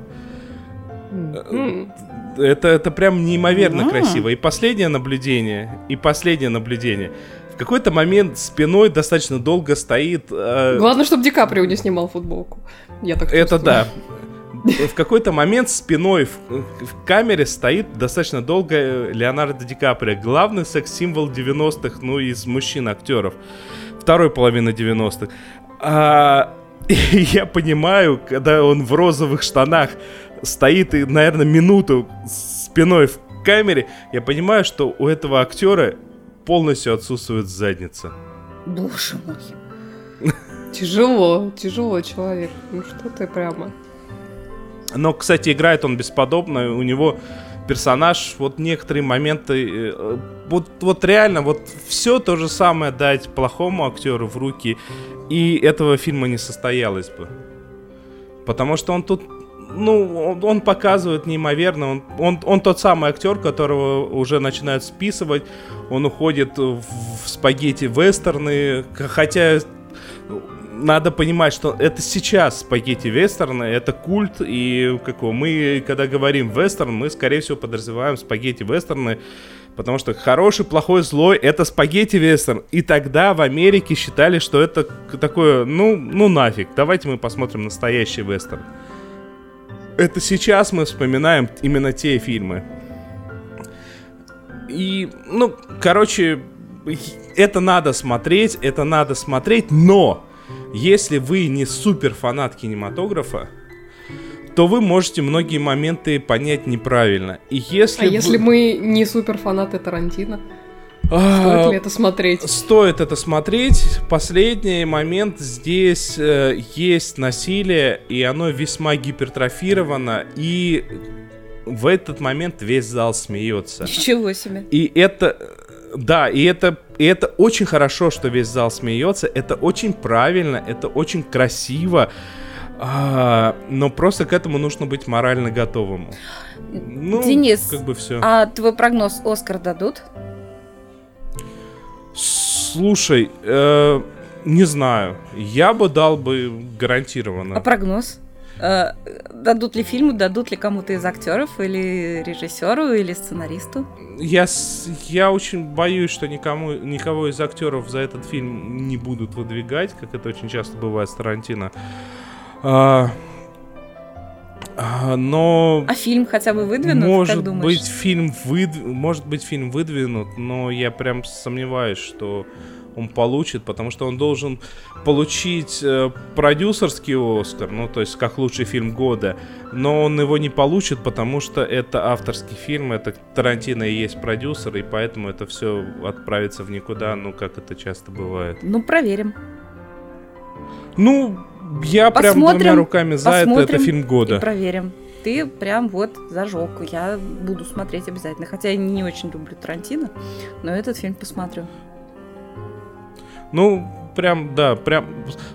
М. Это, это прям неимоверно красиво. И последнее наблюдение, и последнее наблюдение. В какой-то момент спиной достаточно долго стоит... э, Главное, чтобы Ди Каприо не снимал футболку. Я так Это чувствую. да. В какой-то момент спиной в, в камере стоит достаточно долго э, Леонардо Ди Каприо. Главный секс-символ 90-х, ну, из мужчин-актеров. Второй половины 90-х. А, я понимаю, когда он в розовых штанах стоит и, наверное, минуту спиной в камере, я понимаю, что у этого актера полностью отсутствует задница. Боже мой. Тяжело, тяжело человек. Ну что ты прямо. Но, кстати, играет он бесподобно. У него персонаж, вот некоторые моменты, э, вот, вот реально, вот все то же самое дать плохому актеру в руки, и этого фильма не состоялось бы. Потому что он тут, ну, он, он показывает неимоверно, он, он, он тот самый актер, которого уже начинают списывать, он уходит в, в спагетти-вестерны, к- хотя надо понимать, что это сейчас спагетти вестерны, это культ, и как его, мы, когда говорим вестерн, мы, скорее всего, подразумеваем спагетти вестерны, потому что хороший, плохой, злой — это спагетти вестерн. И тогда в Америке считали, что это такое, ну, ну нафиг, давайте мы посмотрим настоящий вестерн. Это сейчас мы вспоминаем именно те фильмы. И, ну, короче, это надо смотреть, это надо смотреть, но если вы не супер фанат кинематографа, то вы можете многие моменты понять неправильно. И если А вы- если мы не супер фанаты Тарантино, стоит ли это смотреть? Стоит это смотреть. Последний момент здесь э, есть насилие, и оно весьма гипертрофировано, и в этот момент весь зал смеется. Ничего себе. И это, да, и это, и это очень хорошо, что весь зал смеется. Это очень правильно, это очень красиво. А, но просто к этому нужно быть морально готовым. Ну, Денис, как бы все. А твой прогноз Оскар дадут? Слушай, э, не знаю. Я бы дал бы гарантированно. А прогноз? Э, Дадут ли фильму, дадут ли кому-то из актеров, или режиссеру, или сценаристу? Я, я очень боюсь, что никому, никого из актеров за этот фильм не будут выдвигать, как это очень часто бывает с Тарантино. А, но А фильм хотя бы выдвинут, может как думаешь? быть фильм выдв... может быть фильм выдвинут, но я прям сомневаюсь, что он получит, потому что он должен получить э, продюсерский Оскар, ну то есть как лучший фильм года, но он его не получит, потому что это авторский фильм, это Тарантино и есть продюсер, и поэтому это все отправится в никуда, ну как это часто бывает. Ну, проверим. Ну, я прям двумя Посмотрим, руками за это, это посмотрим фильм И года. проверим. Ты прям вот зажег. Я буду смотреть обязательно. Хотя я не очень люблю Тарантино, но этот фильм посмотрю. Ну, прям, да, прям.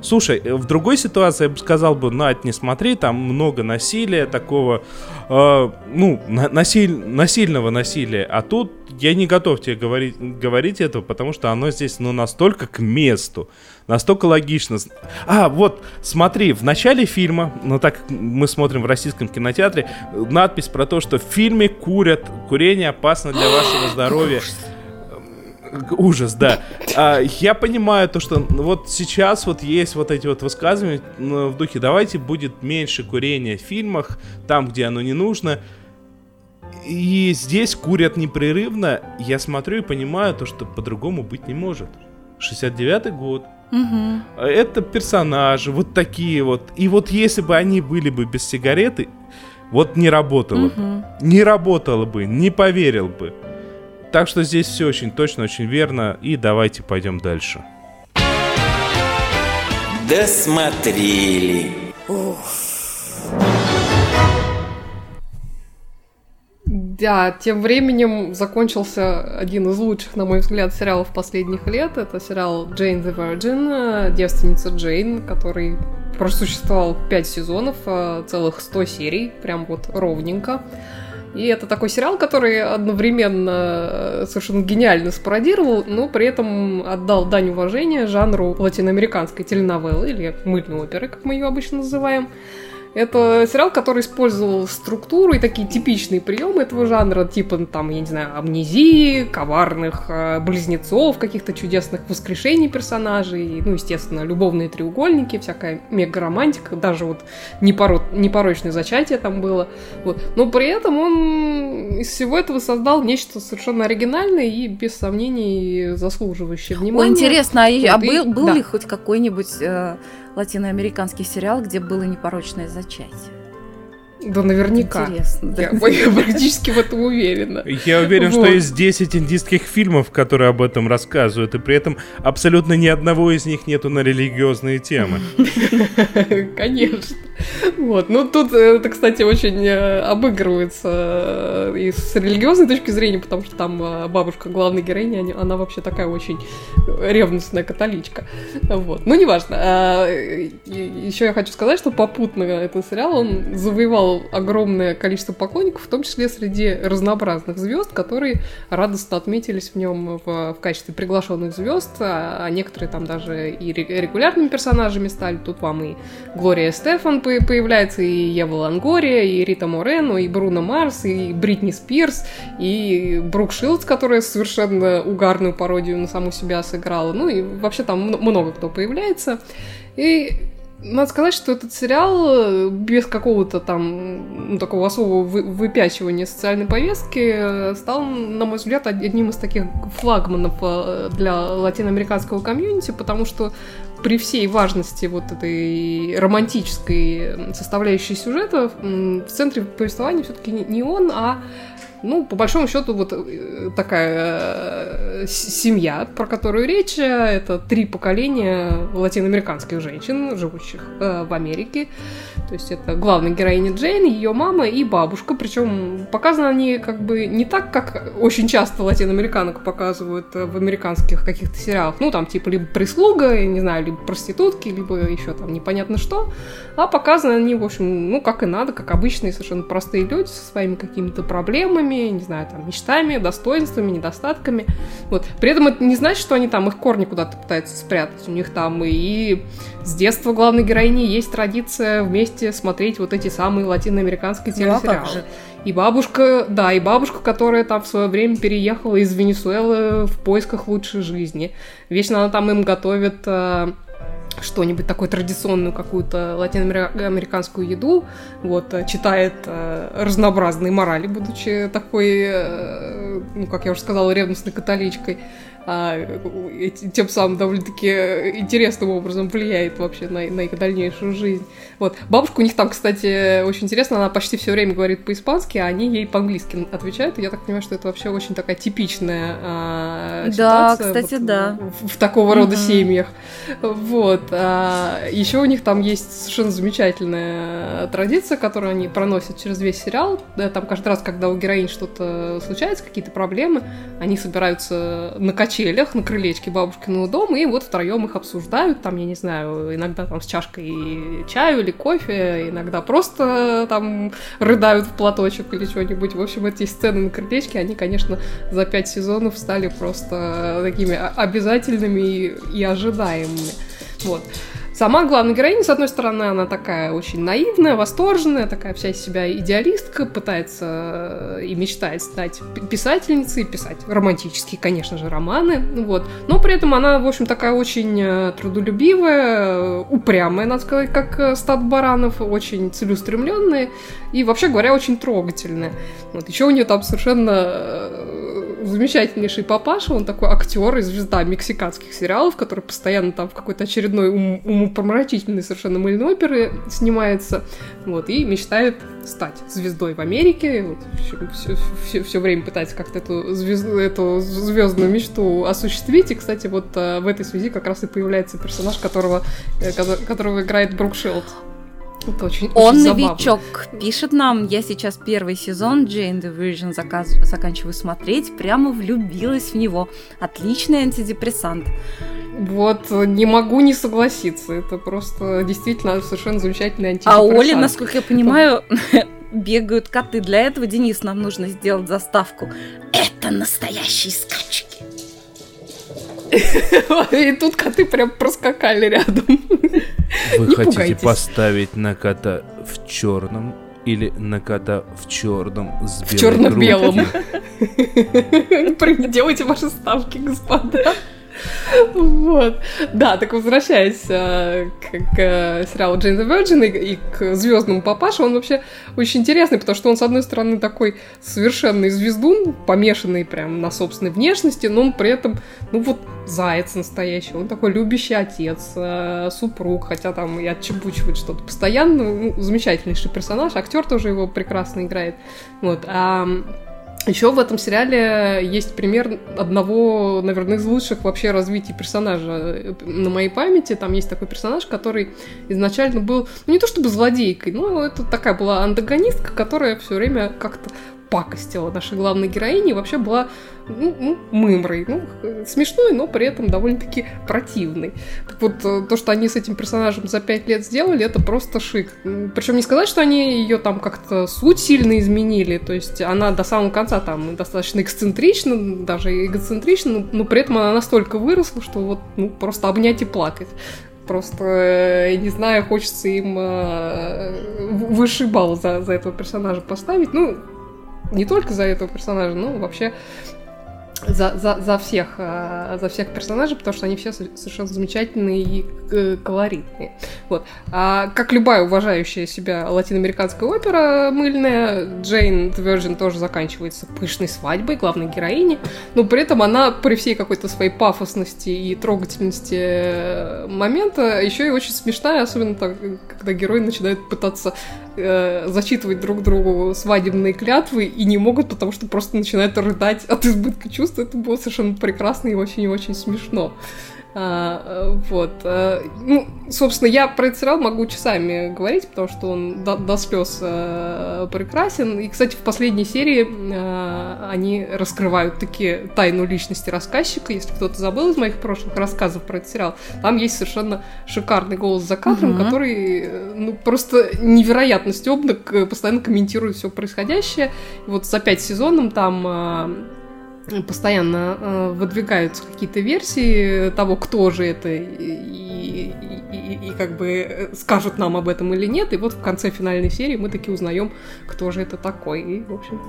Слушай, э, в другой ситуации я бы сказал бы, Надь, не смотри, там много насилия такого, э, ну, на- насиль- насильного насилия. А тут я не готов тебе говорить, говорить этого, потому что оно здесь, ну, настолько к месту, настолько логично. А, вот, смотри, в начале фильма, ну, так как мы смотрим в российском кинотеатре, э, надпись про то, что в фильме курят, курение опасно для вашего здоровья. Ужас, да. А, я понимаю то, что вот сейчас вот есть вот эти вот высказывания ну, в духе давайте будет меньше курения в фильмах, там, где оно не нужно. И здесь курят непрерывно. Я смотрю и понимаю то, что по-другому быть не может. 69-й год. А Это персонажи, вот такие вот. И вот если бы они были бы без сигареты, вот не работало бы. Мгм. Не работало бы, не поверил бы. Так что здесь все очень точно, очень верно. И давайте пойдем дальше. Досмотрели. Да, тем временем закончился один из лучших, на мой взгляд, сериалов последних лет. Это сериал Джейн the Virgin, девственница Джейн, который просуществовал 5 сезонов, э, целых 100 серий, прям вот ровненько. И это такой сериал, который одновременно э, совершенно гениально спародировал, но при этом отдал дань уважения жанру латиноамериканской теленовеллы или мыльной оперы, как мы ее обычно называем. Это сериал, который использовал структуру и такие типичные приемы этого жанра, типа, там, я не знаю, амнезии, коварных э, близнецов, каких-то чудесных воскрешений персонажей, ну, естественно, любовные треугольники, всякая мега-романтика, даже вот непоро- непорочное зачатие там было. Вот. Но при этом он из всего этого создал нечто совершенно оригинальное и, без сомнений, заслуживающее внимания. Ой, интересно, а, а Вот и- был, был да. ли хоть какой-нибудь э, латиноамериканский сериал, где было непорочное зачатие? Да наверняка. Интересно. да. Я, я практически в этом уверена. Я уверен, что Вот. есть 10 индийских фильмов, которые об этом рассказывают, и при этом абсолютно ни одного из них нету на религиозные темы. Конечно. Вот. Ну, тут это, кстати, очень э, обыгрывается э, и с религиозной точки зрения, потому что там э, бабушка главной героини, она вообще такая очень ревностная католичка. Вот. Ну, неважно. Еще я хочу сказать, что попутно этот сериал, он завоевал огромное количество поклонников, в том числе среди разнообразных звезд, которые радостно отметились в нем в, в качестве приглашенных звезд, а, а некоторые там даже и ре- регулярными персонажами стали. Тут вам и Глория Стефан появляется, и Ева Лангория, и Рита Морено, и Бруно Марс, и Бритни Спирс, и Брук Шилдс, которая совершенно угарную пародию на саму себя сыграла. Ну и вообще там много кто появляется. И надо сказать, что этот сериал э, без какого-то там ну, такого особого вы- выпячивания социальной повестки э, стал, на мой взгляд, одним из таких флагманов э, для латиноамериканского комьюнити, потому что при всей важности вот этой романтической составляющей сюжета в центре повествования все-таки не он, а ну, по большому счету, вот э, такая э, семья, про которую речь, э, это три поколения латиноамериканских женщин, живущих в Америке. То есть это главная героиня Джейн, ее мама и бабушка. Причем показаны они как бы не так, как очень часто латиноамериканок показывают в американских каких-то сериалах. Ну, там типа либо прислуга, я не знаю, либо проститутки, либо еще там непонятно что. А показаны они, в общем, ну, как и надо, как обычные совершенно простые люди со своими какими-то проблемами, не знаю, там, мечтами, достоинствами, недостатками. Вот. При этом это не значит, что они там их корни куда-то пытаются спрятать. У них там и с детства главной героини есть традиция вместе смотреть вот эти самые латиноамериканские Ну, а телесериалы. же? И бабушка, да, и бабушка, которая там в свое время переехала из Венесуэлы в поисках лучшей жизни. Вечно она там им готовит э, что-нибудь такое традиционную какую-то латиноамериканскую еду, вот, э, читает э, разнообразные морали, будучи такой, э, ну, как я уже сказала, ревностной католичкой, а, тем самым довольно-таки интересным образом влияет вообще на, на их дальнейшую жизнь. Вот. Бабушка у них там, кстати, очень интересно, она почти все время говорит по-испански, а они ей по-английски отвечают. И я так понимаю, что это вообще очень такая типичная а, Да, ситуация кстати, вот да. В, в такого рода Мгм. семьях. Вот. А, еще у них там есть совершенно замечательная традиция, которую они проносят через весь сериал. Да, Там каждый раз, когда у героинь что-то случается, какие-то проблемы, они собираются на качелях, на крылечке бабушкиного дома, и вот втроем их обсуждают, там, я не знаю, иногда там с чашкой чаю или кофе, иногда просто там рыдают в платочек или что-нибудь. В общем, эти сцены на крылечке, они, конечно, за пять сезонов стали просто такими о- обязательными и, и ожидаемыми. Вот. Сама главная героиня, с одной стороны, она такая очень наивная, восторженная, такая вся из себя идеалистка, пытается э, и мечтает стать писательницей, писать романтические, конечно же, романы, вот. Но при этом она, в общем, такая очень э, трудолюбивая, э, упрямая, надо сказать, как стад баранов, очень целеустремленная и, вообще говоря, очень трогательная. Вот. Еще у нее там совершенно замечательнейший папаша, он такой актер и звезда мексиканских сериалов, который постоянно там в какой-то очередной ум- умопомрачительной совершенно мыльной оперы снимается, вот, и мечтает стать звездой в Америке, вот, все, время пытается как-то эту, звезду, эту звездную мечту осуществить, и, кстати, вот э, в этой связи как раз и появляется персонаж, которого, э, ко- которого играет Брук Шелд. Это очень, Он очень забавно. новичок. Пишет нам, я сейчас первый сезон Jane the Virgin заказ... заканчиваю смотреть, прямо влюбилась в него. Отличный антидепрессант. Вот, не могу не согласиться. Это просто действительно совершенно замечательный А антидепрессант. Оле, насколько я понимаю, бегают коты. Для этого, Денис, нам нужно сделать заставку. Это настоящие скачки. И тут коты прям проскакали рядом. Вы хотите поставить на кота в черном или на кота в черном с В белой черно-белом. грудью? Делайте ваши ставки, господа. Вот. Да, так возвращаясь э, к, к, э, сериалу Джейн the Virgin и, и к звездному папаше, он вообще очень интересный, потому что он, с одной стороны, такой совершенный звездун, помешанный прям на собственной внешности, но он при этом, ну вот, заяц настоящий, он такой любящий отец, э, супруг, хотя там и отчебучивает что-то постоянно, ну, замечательнейший персонаж, актер тоже его прекрасно играет. Вот. А еще в этом сериале есть пример одного, наверное, из лучших вообще развитий персонажа на моей памяти. Там есть такой персонаж, который изначально был, ну не то чтобы злодейкой, но это такая была антагонистка, которая все время как-то пакостила нашей главной героине и вообще была ну, ну, мымрой. Ну, смешной, но при этом довольно-таки противной. Так вот, э, то, что они с этим персонажем за пять лет сделали, это просто шик. Причем не сказать, что они ее там как-то суть сильно изменили. То есть она до самого конца там достаточно эксцентрична, даже эгоцентрична, но, но при этом она настолько выросла, что вот ну, просто обнять и плакать. Просто, э, я не знаю, хочется им э, высший балл за, за этого персонажа поставить. Ну, не только за этого персонажа, но вообще за, за, за, всех, э, за всех персонажей, потому что они все совершенно замечательные и э, колоритные. Вот. А как любая уважающая себя латиноамериканская опера мыльная, Джейн Virgin тоже заканчивается пышной свадьбой главной героини, но при этом она при всей какой-то своей пафосности и трогательности э, момента еще и очень смешная, особенно так, когда герои начинают пытаться э, зачитывать друг другу свадебные клятвы и не могут, потому что просто начинают рыдать от избытка чувств. Это было совершенно прекрасно и очень и очень смешно. А, вот. А, ну, собственно, я про этот сериал могу часами говорить, потому что он до, до слез а, прекрасен. И, кстати, в последней серии а, они раскрывают такие тайну личности рассказчика. Если кто-то забыл из моих прошлых рассказов про этот сериал, там есть совершенно шикарный голос за кадром, угу. который ну, просто невероятно стебно постоянно комментирует все происходящее. И вот за пять сезонов там постоянно э, выдвигаются какие-то версии того, кто же это, и, и, и, и как бы э, скажут нам об этом или нет. И вот в конце финальной серии мы таки узнаем, кто же это такой. И, в общем,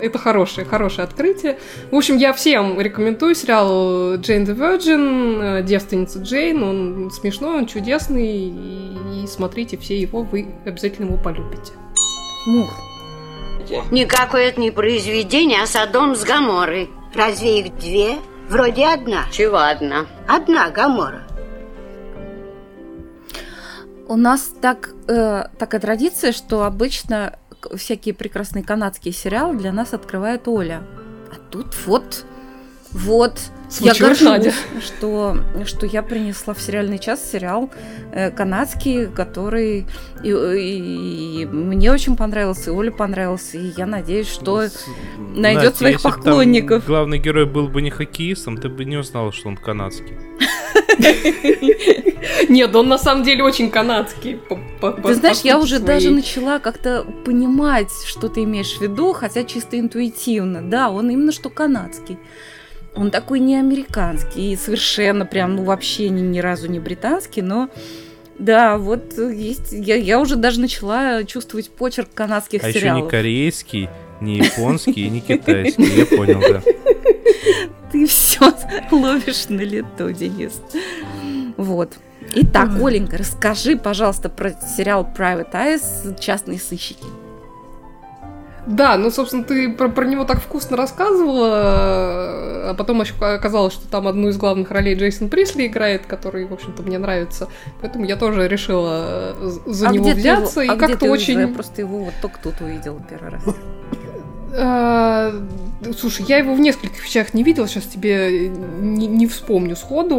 это хорошее, хорошее открытие. В общем, я всем рекомендую сериал Джейн the Virgin, девственница Джейн. Он смешной, он чудесный, и, и смотрите все его, вы обязательно его полюбите. Мур. Никакое это не произведение, а Содом с Гаморой. Разве их две? Вроде одна. Чего одна? Одна Гамора. У нас так, э, такая традиция, что обычно всякие прекрасные канадские сериалы для нас открывает Оля. А тут вот, вот, Случилось, я горжусь, Надя. что, что я принесла в сериальный час сериал э, канадский, который и, и, и мне очень понравился, и Оле понравился, и я надеюсь, что найдет Настя, своих если поклонников. Там главный герой был бы не хоккеистом, ты бы не узнала, что он канадский. Нет, он на самом деле очень канадский. Ты знаешь, я уже даже начала как-то понимать, что ты имеешь в виду, хотя чисто интуитивно. Да, он именно что канадский. Он такой не американский, и совершенно прям, ну вообще ни, ни разу не британский, но да, вот есть. Я, я уже даже начала чувствовать почерк канадских А еще сериалов. не корейский, не японский и не китайский. Я понял, да. Ты все ловишь на лету, Денис. Вот. Итак, Оленька, расскажи, пожалуйста, про сериал Private Eyes «Частные сыщики». Да, ну, собственно, ты про, про него так вкусно рассказывала, а потом еще оказалось, что там одну из главных ролей Джейсон Присли играет, который, в общем-то, мне нравится. Поэтому я тоже решила за а него ты его- взяться. а и где как-то очень... Я просто его вот только тут увидела первый раз. А, Слушай, я его в нескольких вещах не видела, сейчас тебе не, не вспомню сходу.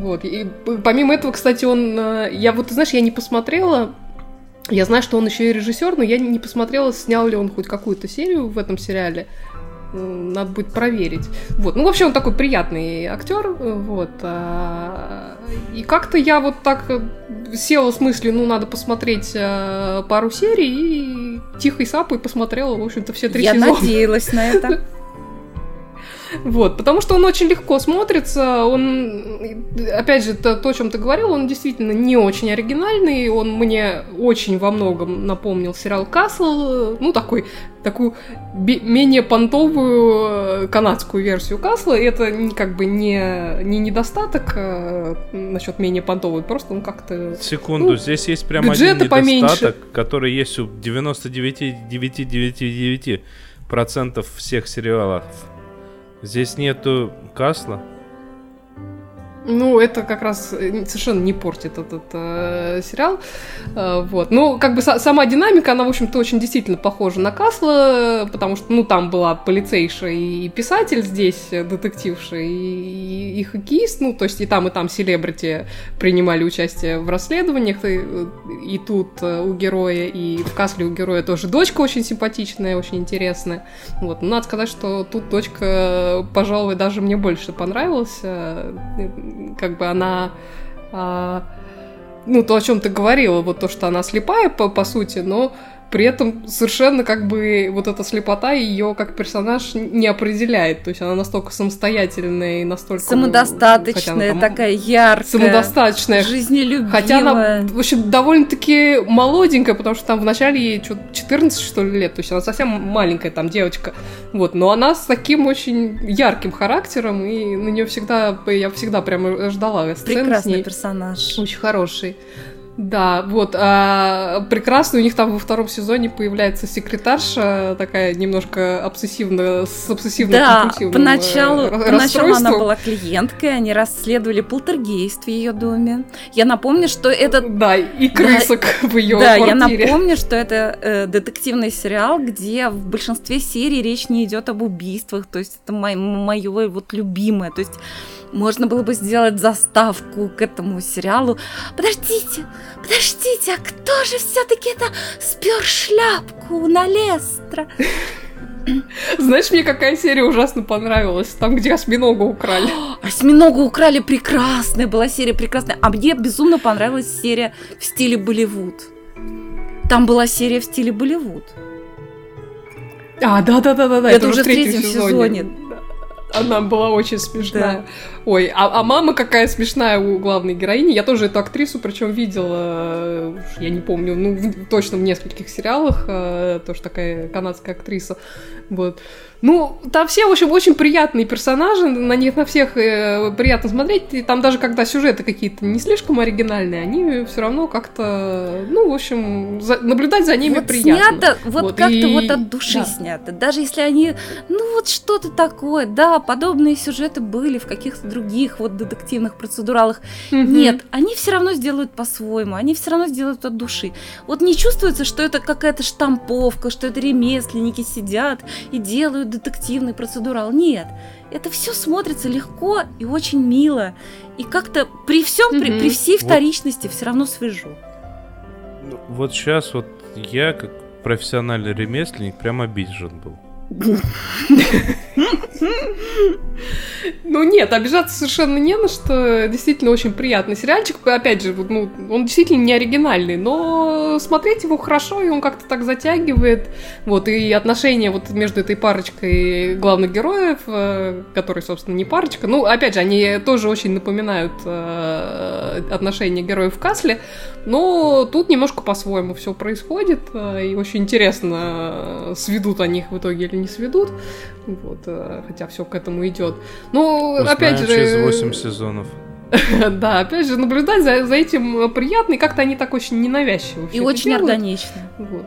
Вот. И помимо этого, кстати, он... э, Я вот, ты знаешь, я не посмотрела... Я знаю, что он еще и режиссер, но я не посмотрела, снял ли он хоть какую-то серию в этом сериале. М, Надо будет проверить. Вот. Ну, вообще, он такой приятный актер. э, Вот. а, И как-то я вот так э, села с мыслью, ну, надо посмотреть э, пару серий, и тихой сапой посмотрела, в общем-то, все три Я сезона. надеялась на это. Вот, потому что он очень легко смотрится, он, опять же, то, то, о чем ты говорил, он действительно не очень оригинальный, он мне очень во многом напомнил сериал Касл, ну, такой, такую менее понтовую э, канадскую версию Касла, это как бы не, не недостаток э, насчет менее понтовой, просто он как-то... Секунду, Ну, здесь есть прям один бюджета поменьше. недостаток, который есть у 99,999% всех сериалов. Здесь нету Касла. Ну, это как раз э, совершенно не портит этот э, сериал. Э, вот. Ну, как бы са- сама динамика, она, в общем-то, очень действительно похожа на Касла, э, потому что, ну, там была полицейша и писатель здесь, э, детективша, и, и, и хоккеист, ну, то есть и там, и там селебрити принимали участие в расследованиях, и, и тут э, у героя, и в Касле у героя тоже дочка очень симпатичная, очень интересная. Вот. Но надо сказать, что тут дочка, пожалуй, даже мне больше понравилась. Как бы она... а, ну, то, о чем ты говорила, вот то, что она слепая, по, по сути, но при этом совершенно как бы вот эта слепота ее как персонаж не определяет. То есть она настолько самостоятельная и настолько... Самодостаточная, она, там, такая яркая. Самодостаточная. Жизнелюбивая. Хотя она, в общем, довольно-таки молоденькая, потому что там вначале ей что 14, что ли, лет. То есть она совсем маленькая там девочка. Вот. Но она с таким очень ярким характером, и на нее всегда... Я всегда прямо ждала сцены Прекрасный персонаж. Очень хороший. Да, вот. А, прекрасно, у них там во втором сезоне появляется секретарша, такая немножко обсессивно, с обсессивным Да, поначалу, э, поначалу она была клиенткой, они расследовали полтергейст в ее доме. Я напомню, что это... Да, и крысок да, в ее Да, квартире. я напомню, что это э, детективный сериал, где в большинстве серий речь не идет об убийствах, то есть это мое вот любимое, то есть можно было бы сделать заставку к этому сериалу. Подождите, подождите, а кто же все-таки это спер шляпку на Лестра? Знаешь, мне какая серия ужасно понравилась? Там, где осьминога украли. Осьминога украли, прекрасная была серия, прекрасная. А мне безумно понравилась серия в стиле Болливуд. Там была серия в стиле Болливуд. А, да-да-да-да, это, это уже в третьем сезоне. сезоне. Она была очень смешная. Да. Ой, а, а мама какая смешная у главной героини. Я тоже эту актрису, причем видела, я не помню, ну, точно в нескольких сериалах, э, тоже такая канадская актриса. Вот. Ну, там все, в общем, очень приятные персонажи, на них на всех э, приятно смотреть. И там даже когда сюжеты какие-то не слишком оригинальные, они все равно как-то, ну, в общем, за, наблюдать за ними вот приятно. Снято, вот, вот как-то и... вот от души да. снято. Даже если они, ну, вот что-то такое, да, подобные сюжеты были в каких-то других вот детективных процедуралах. Mm-hmm. Нет, они все равно сделают по-своему, они все равно сделают от души. Вот не чувствуется, что это какая-то штамповка, что это ремесленники сидят и делают детективный процедурал. Нет, это все смотрится легко и очень мило. И как-то при всем, mm-hmm. при, при всей вторичности вот. все равно свежо. Ну, вот сейчас вот я, как профессиональный ремесленник, прям обижен был. Ну нет, обижаться совершенно не на что. Действительно очень приятный сериальчик. Опять же, ну, он действительно не оригинальный, но смотреть его хорошо, и он как-то так затягивает. Вот, и отношения вот между этой парочкой главных героев, э, которые, собственно, не парочка. Ну, опять же, они тоже очень напоминают э, отношения героев в Касле, но тут немножко по-своему все происходит, э, и очень интересно, сведут они их в итоге или не сведут. Вот, хотя все к этому идет. Ну, Узнаем опять же... через 8 сезонов. Да, опять же, наблюдать за, за этим приятно, и как-то они так очень ненавязчиво. И очень делают. органично. Вот.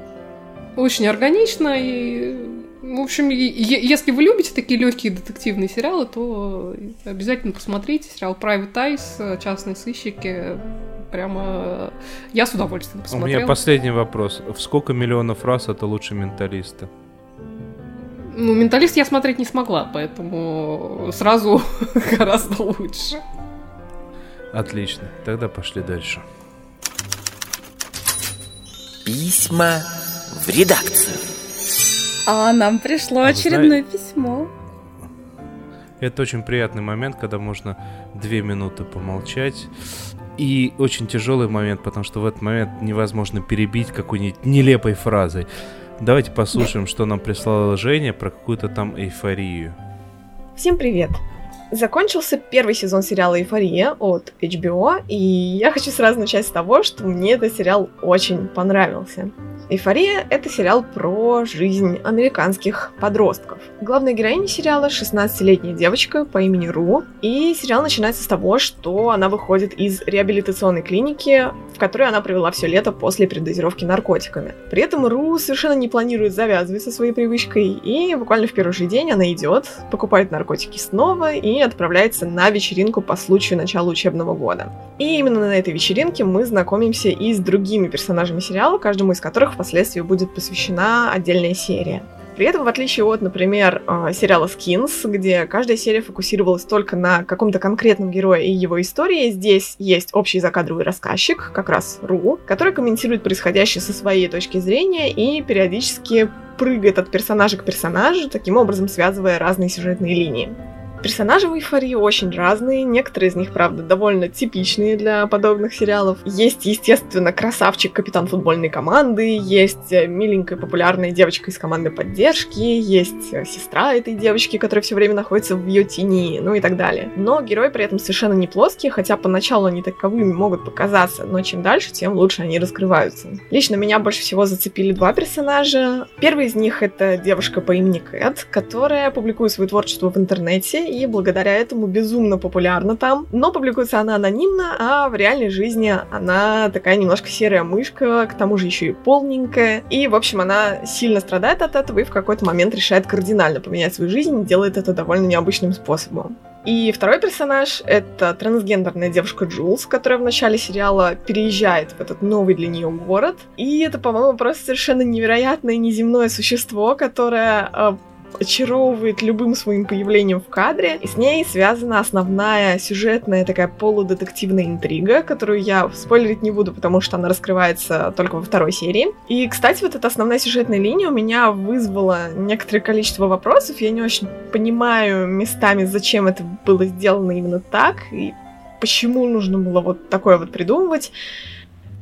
Очень органично, и в общем, если вы любите такие легкие детективные сериалы, то обязательно посмотрите сериал Private Eyes, частные сыщики. Прямо я с удовольствием посмотрела. У меня последний вопрос. В сколько миллионов раз это лучше менталиста? Ну, менталист я смотреть не смогла, поэтому сразу гораздо лучше. Отлично. Тогда пошли дальше. Письма в редакцию. А нам пришло а очередное зна... письмо. Это очень приятный момент, когда можно две минуты помолчать. И очень тяжелый момент, потому что в этот момент невозможно перебить какой-нибудь нелепой фразой. Давайте послушаем, что нам прислала Женя про какую-то там эйфорию. Всем привет! Закончился первый сезон сериала «Эйфория» от HBO, и я хочу сразу начать с того, что мне этот сериал очень понравился. «Эйфория» — это сериал про жизнь американских подростков. Главная героиня сериала — 16-летняя девочка по имени Ру, и сериал начинается с того, что она выходит из реабилитационной клиники, в которой она провела все лето после передозировки наркотиками. При этом Ру совершенно не планирует завязывать со своей привычкой, и буквально в первый же день она идет, покупает наркотики снова и отправляется на вечеринку по случаю начала учебного года. И именно на этой вечеринке мы знакомимся и с другими персонажами сериала, каждому из которых впоследствии будет посвящена отдельная серия. При этом, в отличие от, например, а, сериала Skins, где каждая серия фокусировалась только на каком-то конкретном герое и его истории, здесь есть общий закадровый рассказчик, как раз Ру, который комментирует происходящее со своей точки зрения и периодически прыгает от персонажа к персонажу, таким образом связывая разные сюжетные линии. Персонажи в «Эйфории» очень разные, некоторые из них, правда, довольно типичные для подобных сериалов. Есть, естественно, красавчик капитан футбольной команды, есть э, миленькая популярная девочка из команды поддержки, есть э, сестра этой девочки, которая все время находится в ее тени, ну и так далее. Но герои при этом совершенно не плоские, хотя поначалу они таковыми могут показаться, но чем дальше, тем лучше они раскрываются. Лично меня больше всего зацепили два персонажа. Первый из них это девушка по имени Кэт, которая публикует свое творчество в интернете и благодаря этому безумно популярна там. Но публикуется она анонимно, а в реальной жизни она такая немножко серая мышка, к тому же еще и полненькая. И, в общем, она сильно страдает от этого и в какой-то момент решает кардинально поменять свою жизнь и делает это довольно необычным способом. И второй персонаж — это трансгендерная девушка Джулс, которая в начале сериала переезжает в этот новый для нее город. И это, по-моему, просто совершенно невероятное неземное существо, которое э, очаровывает любым своим появлением в кадре, и с ней связана основная сюжетная такая полудетективная интрига, которую я спойлерить не буду, потому что она раскрывается только во второй серии. И, кстати, вот эта основная сюжетная линия у меня вызвала некоторое количество вопросов. Я не очень понимаю местами, зачем это было сделано именно так, и почему нужно было вот такое вот придумывать.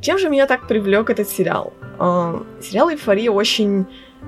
Чем же меня так привлек этот сериал? Э, сериал «Эйфория» очень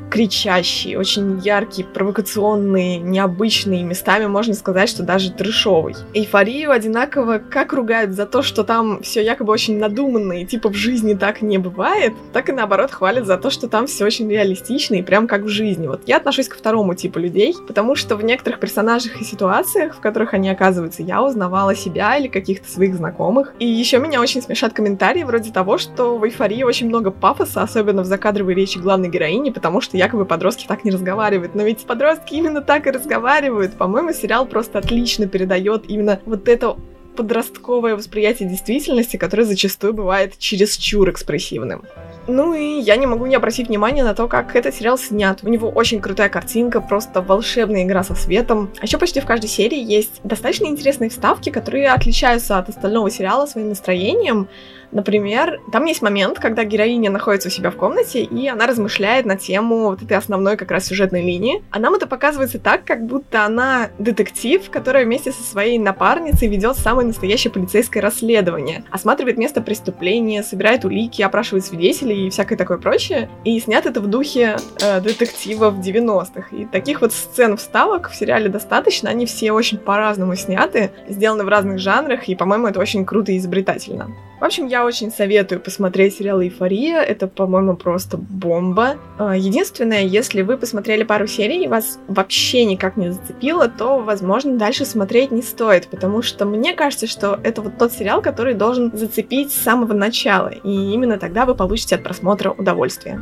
кричащий, очень яркий, провокационный, необычный, местами можно сказать, что даже трешовый. Эйфорию одинаково как ругают за то, что там все якобы очень надуманно и типа в жизни так не бывает, так и наоборот хвалят за то, что там все очень реалистично и прям как в жизни. Вот я отношусь ко второму типу людей, потому что в некоторых персонажах и ситуациях, в которых они оказываются, я узнавала себя или каких-то своих знакомых. И еще меня очень смешат комментарии вроде того, что в эйфории очень много пафоса, особенно в закадровой речи главной героини, потому что якобы подростки так не разговаривают. Но ведь подростки именно так и разговаривают. По-моему, сериал просто отлично передает именно вот это подростковое восприятие действительности, которое зачастую бывает чересчур экспрессивным. Ну и я не могу не обратить внимания на то, как этот сериал снят. У него очень крутая картинка, просто волшебная игра со светом. А еще почти в каждой серии есть достаточно интересные вставки, которые отличаются от остального сериала своим настроением. Например, там есть момент, когда героиня находится у себя в комнате, и она размышляет на тему вот этой основной как раз сюжетной линии. А нам это показывается так, как будто она детектив, которая вместе со своей напарницей ведет самое настоящее полицейское расследование. Осматривает место преступления, собирает улики, опрашивает свидетелей и всякое такое прочее. И снят это в духе э, детектива в 90-х. И таких вот сцен вставок в сериале достаточно. Они все очень по-разному сняты, сделаны в разных жанрах, и, по-моему, это очень круто и изобретательно. В общем, я очень советую посмотреть сериал «Эйфория». Это, по-моему, просто бомба. А, единственное, если вы посмотрели пару серий и вас вообще никак не зацепило, то, возможно, дальше смотреть не стоит, потому что мне кажется, что это вот тот сериал, который должен зацепить с самого начала, и именно тогда вы получите от просмотра удовольствие.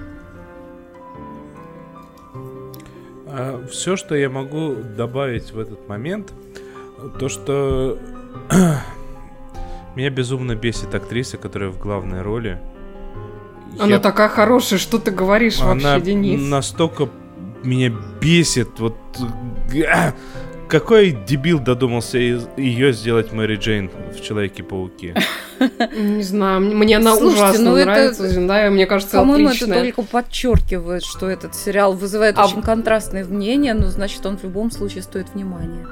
А, Все, что я могу добавить в этот момент, то что Меня безумно бесит актриса, которая в главной роли. Она Я... такая хорошая, что ты говоришь Она вообще, Денис? настолько меня бесит. Вот какой дебил додумался ее сделать Мэри Джейн в Человеке-пауке? Не знаю, мне она Слушайте, ужасно ну нравится, это, да, мне кажется, По-моему, это только подчеркивает, что этот сериал вызывает а... очень контрастное мнение, но значит, он в любом случае стоит внимания.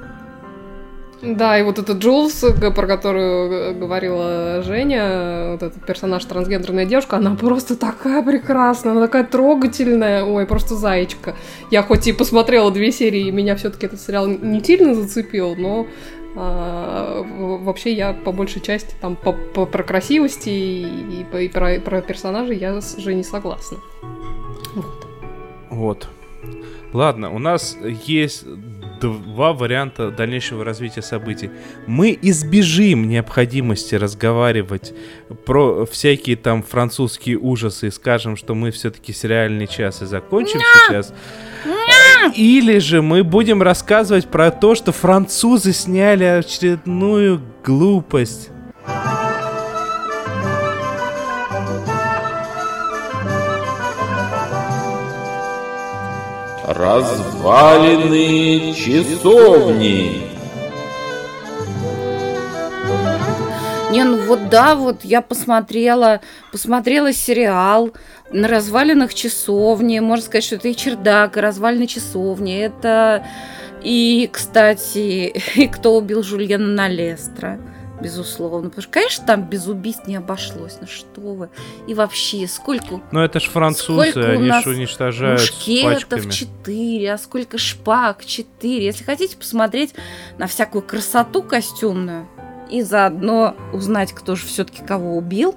Да, и вот этот Джулс, про которую говорила Женя, вот этот персонаж трансгендерная девушка, она просто такая прекрасная, она такая трогательная, ой, просто зайчка. Я хоть и посмотрела две серии, и меня все-таки этот сериал не сильно зацепил, но а, вообще я по большей части там по, по, про красивости и, и, и про, про персонажей я с Женей согласна. Вот. Вот. Ладно, у нас есть два варианта дальнейшего развития событий. Мы избежим необходимости разговаривать про всякие там французские ужасы и скажем, что мы все-таки сериальный час и закончим сейчас. Или же мы будем рассказывать про то, что французы сняли очередную глупость. Развалины часовни. Не, ну вот да, вот я посмотрела, посмотрела сериал на развалинах часовни. Можно сказать, что это и чердак, и развалины часовни. Это И, кстати, и кто убил Жульена Налестра? Безусловно. Потому что, конечно, там без убийств не обошлось. Ну что вы. И вообще, сколько... Ну это ж французы, сколько они нас ж уничтожают мушкетов пачками. 4, а сколько шпаг 4. Если хотите посмотреть на всякую красоту костюмную и заодно узнать, кто же все-таки кого убил,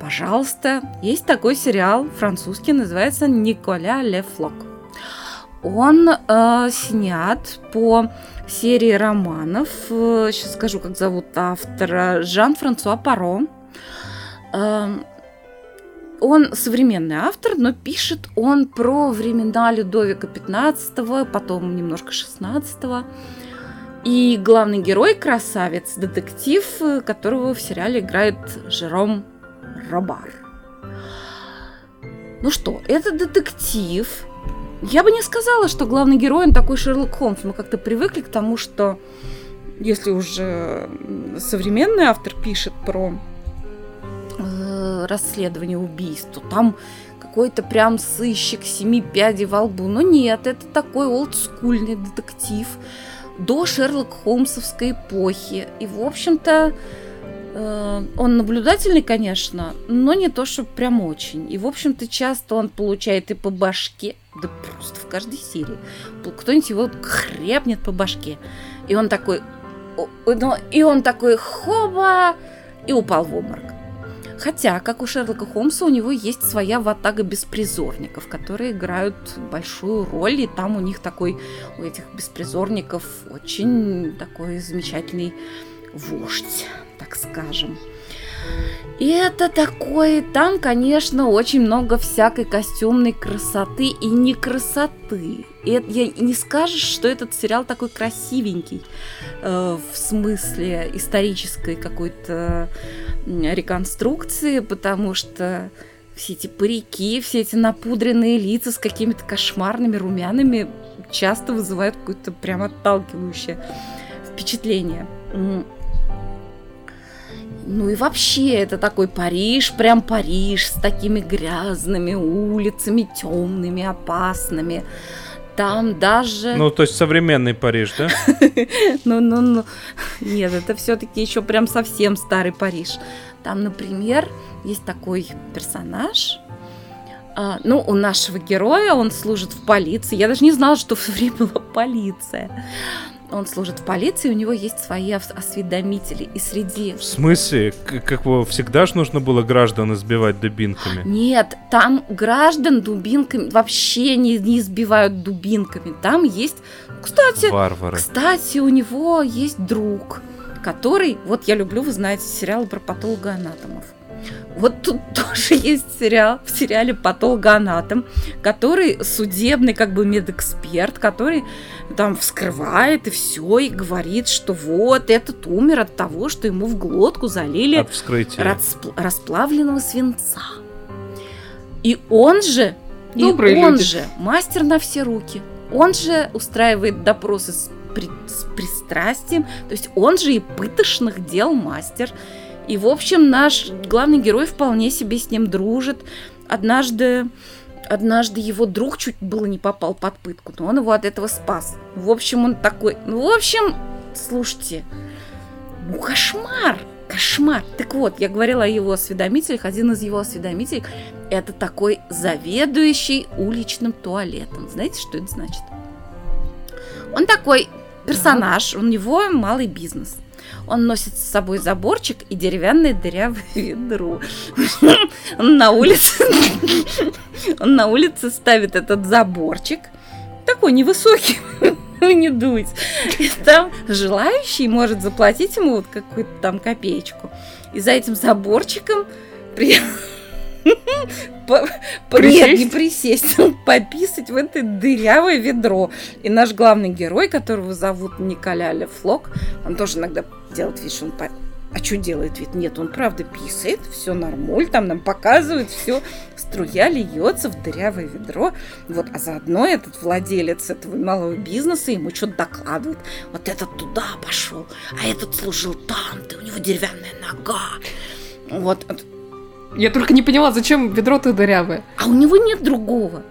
пожалуйста, есть такой сериал французский, называется Николя Ле Флок. Он э, снят по серии романов. Сейчас скажу, как зовут автора. Жан-Франсуа Паро. Эм, он современный автор, но пишет он про времена Людовика XV, потом немножко XVI. И главный герой красавец, детектив, э, которого в сериале играет Жером Робар. Ну что, это детектив. Я бы не сказала, что главный герой он такой Шерлок Холмс. Мы как-то привыкли к тому, что если уже современный автор пишет про э, расследование убийств, то там какой-то прям сыщик семи пядей во лбу. Но нет, это такой олдскульный детектив до Шерлок Холмсовской эпохи. И, в общем-то, он наблюдательный, конечно, но не то, что прям очень. И, в общем-то, часто он получает и по башке, да просто в каждой серии. Кто-нибудь его хрепнет по башке. И он такой, ну, и он такой, хоба, и упал в обморок. Хотя, как у Шерлока Холмса, у него есть своя ватага беспризорников, которые играют большую роль, и там у них такой, у этих беспризорников очень такой замечательный вождь, так скажем. И это такое, там, конечно, очень много всякой костюмной красоты и не красоты. И это, я, не скажешь, что этот сериал такой красивенький э, в смысле исторической какой-то реконструкции, потому что все эти парики, все эти напудренные лица с какими-то кошмарными румянами часто вызывают какое-то прям отталкивающее впечатление. Ну и вообще, это такой Париж, прям Париж, с такими грязными улицами, темными, опасными. Там даже... Ну, то есть современный Париж, да? Ну, ну, ну. Нет, это все-таки еще прям совсем старый Париж. Там, например, есть такой персонаж. а, ну, у нашего героя он служит в полиции. Я даже не знала, что в время была полиция. Он служит в полиции, у него есть свои ос- осведомители. И среди... В смысле? Как его всегда ж нужно было граждан избивать дубинками? Нет, там граждан дубинками вообще не, не избивают дубинками. Там есть... Кстати, Варвары. Кстати, у него есть друг, который... Вот я люблю, вы знаете, сериалы про патологоанатомов. Вот тут тоже есть сериал, в сериале «Патологоанатом», который судебный как бы медэксперт, который там вскрывает и все, и говорит, что вот этот умер от того, что ему в глотку залили распл- расплавленного свинца. И он же, и Добрые он люди. же мастер на все руки. Он же устраивает допросы с, при- с пристрастием, то есть он же и пытошных дел мастер. И, в общем, наш главный герой вполне себе с ним дружит. Однажды, однажды его друг чуть было не попал под пытку, но он его от этого спас. В общем, он такой... Ну, в общем, слушайте, ну, кошмар! Кошмар! Так вот, я говорила о его осведомителях. Один из его осведомителей – это такой заведующий уличным туалетом. Знаете, что это значит? Он такой персонаж, у него малый бизнес. Он носит с собой заборчик и деревянное дырявое ведро. Он на улице... Он на улице ставит этот заборчик. Такой невысокий, не дуть. И там желающий может заплатить ему вот какую-то там копеечку. И за этим заборчиком при... по- по- Нет, не присесть, пописать в это дырявое ведро. И наш главный герой, которого зовут Николя Ле Флок, он тоже иногда делает вид, что он... по- А что делает вид? Нет, он правда писает, все нормуль, там нам показывает, все, струя льется в дырявое ведро. Вот, а заодно этот владелец этого малого бизнеса ему что-то докладывает. Вот этот туда пошел, а этот служил там, ты у него деревянная нога. Вот, Я только не поняла, зачем ведро-то дырявое. а у него нет другого.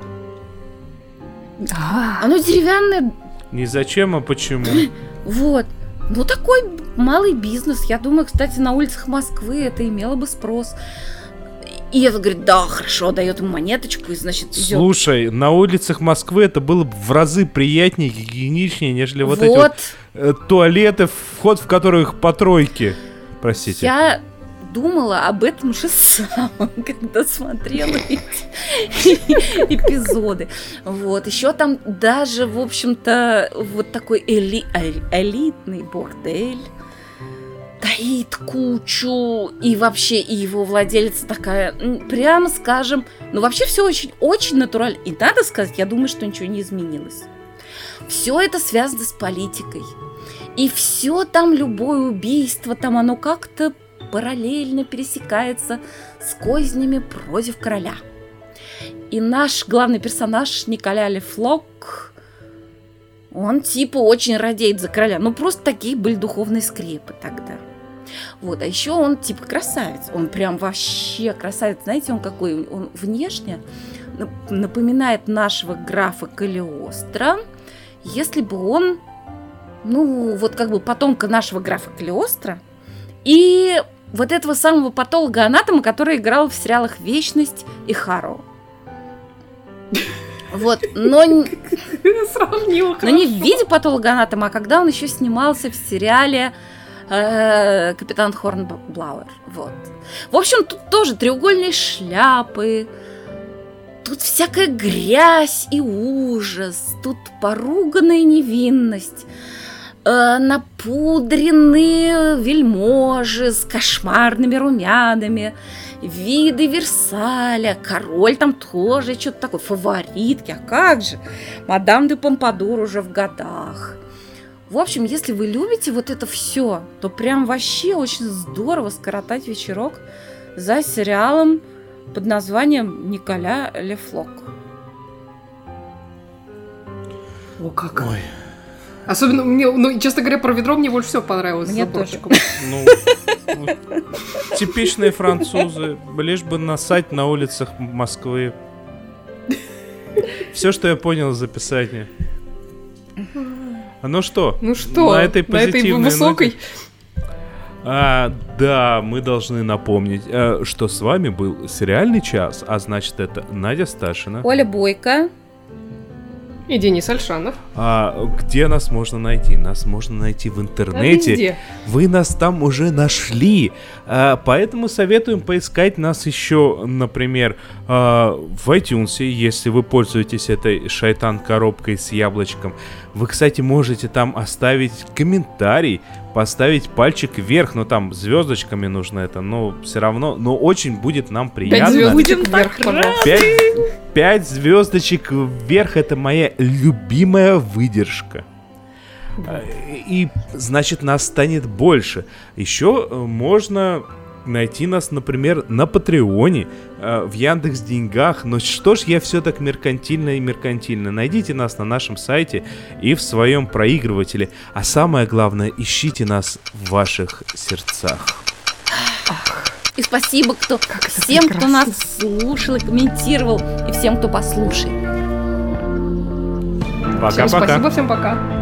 А, Оно деревянное, Не зачем, а почему? Вот. Ну, такой малый бизнес. Я думаю, кстати, на улицах Москвы это имело бы спрос. И это говорит, да, хорошо, дает ему монеточку, и, значит, идет. Слушай, на улицах Москвы это было бы в разы приятнее, гигиеничнее, нежели вот, эти Вот. вот э, туалеты, вход в которых по тройке. Простите. Я думала об этом же самом, когда смотрела эти эпизоды. Вот. Еще там даже, в общем-то, вот такой эли- э- элитный бордель таит кучу, и вообще и его владелица такая, прямо скажем, ну вообще все очень-очень натурально. И надо сказать, я думаю, что ничего не изменилось. Все это связано с политикой. И все там, любое убийство, там оно как-то параллельно пересекается с кознями против короля. И наш главный персонаж Николя Лефлок, он типа очень радеет за короля. Ну просто такие были духовные скрепы тогда. Вот, а еще он типа красавец. Он прям вообще красавец. Знаете, он какой? Он внешне нап- напоминает нашего графа Калиостро, если бы он, ну, вот как бы потомка нашего графа Калиостро, и вот этого самого патолога-анатома, который играл в сериалах «Вечность» и «Харо». Вот, но, Сравнила но не в виде патолога-анатома, а когда он еще снимался в сериале э, «Капитан Хорнблауэр». Вот. В общем, тут тоже треугольные шляпы, тут всякая грязь и ужас, тут поруганная невинность, э, напудренные вельможи с кошмарными румянами, виды Версаля, король там тоже что-то такое, фаворитки, а как же, мадам де Помпадур уже в годах. В общем, если вы любите вот это все, то прям вообще очень здорово скоротать вечерок за сериалом под названием Николя Лефлок. О, как. Ой, Особенно мне, ну, честно говоря, про ведро мне больше всего понравилось. Мне заборчиком. ну, ну, типичные французы, лишь бы насать на улицах Москвы. Все, что я понял из описания. А Ну что? Ну что, на этой на этой позитивной высокой... ноте- А, да, мы должны напомнить, э, что с вами был сериальный час, а значит это Надя Сташина. Оля Бойко. И Денис Альшанов. А где нас можно найти? Нас можно найти в Да интернете. везде. Вы нас там уже нашли. А, поэтому советуем поискать нас еще, например, а, в iTunes, если вы пользуетесь этой шайтан-коробкой с яблочком. Вы, кстати, можете там оставить комментарий, поставить пальчик вверх, но там звездочками нужно это, но все равно, но очень будет нам Пять приятно. звездочек Будем вверх, пожалуйста. Пять, пять звездочек вверх это моя любимая выдержка. А, И значит нас станет больше. Еще э, можно найти нас, например, на Патреоне, э, в Яндекс Деньгах. Но что ж я все так меркантильно и меркантильно? Найдите нас на нашем сайте и в своем проигрывателе. А самое главное, ищите нас в ваших сердцах. И спасибо кто, это всем, кто прекрасно. нас слушал и комментировал, и всем, кто послушает. Всем Пока-пока. спасибо, всем пока.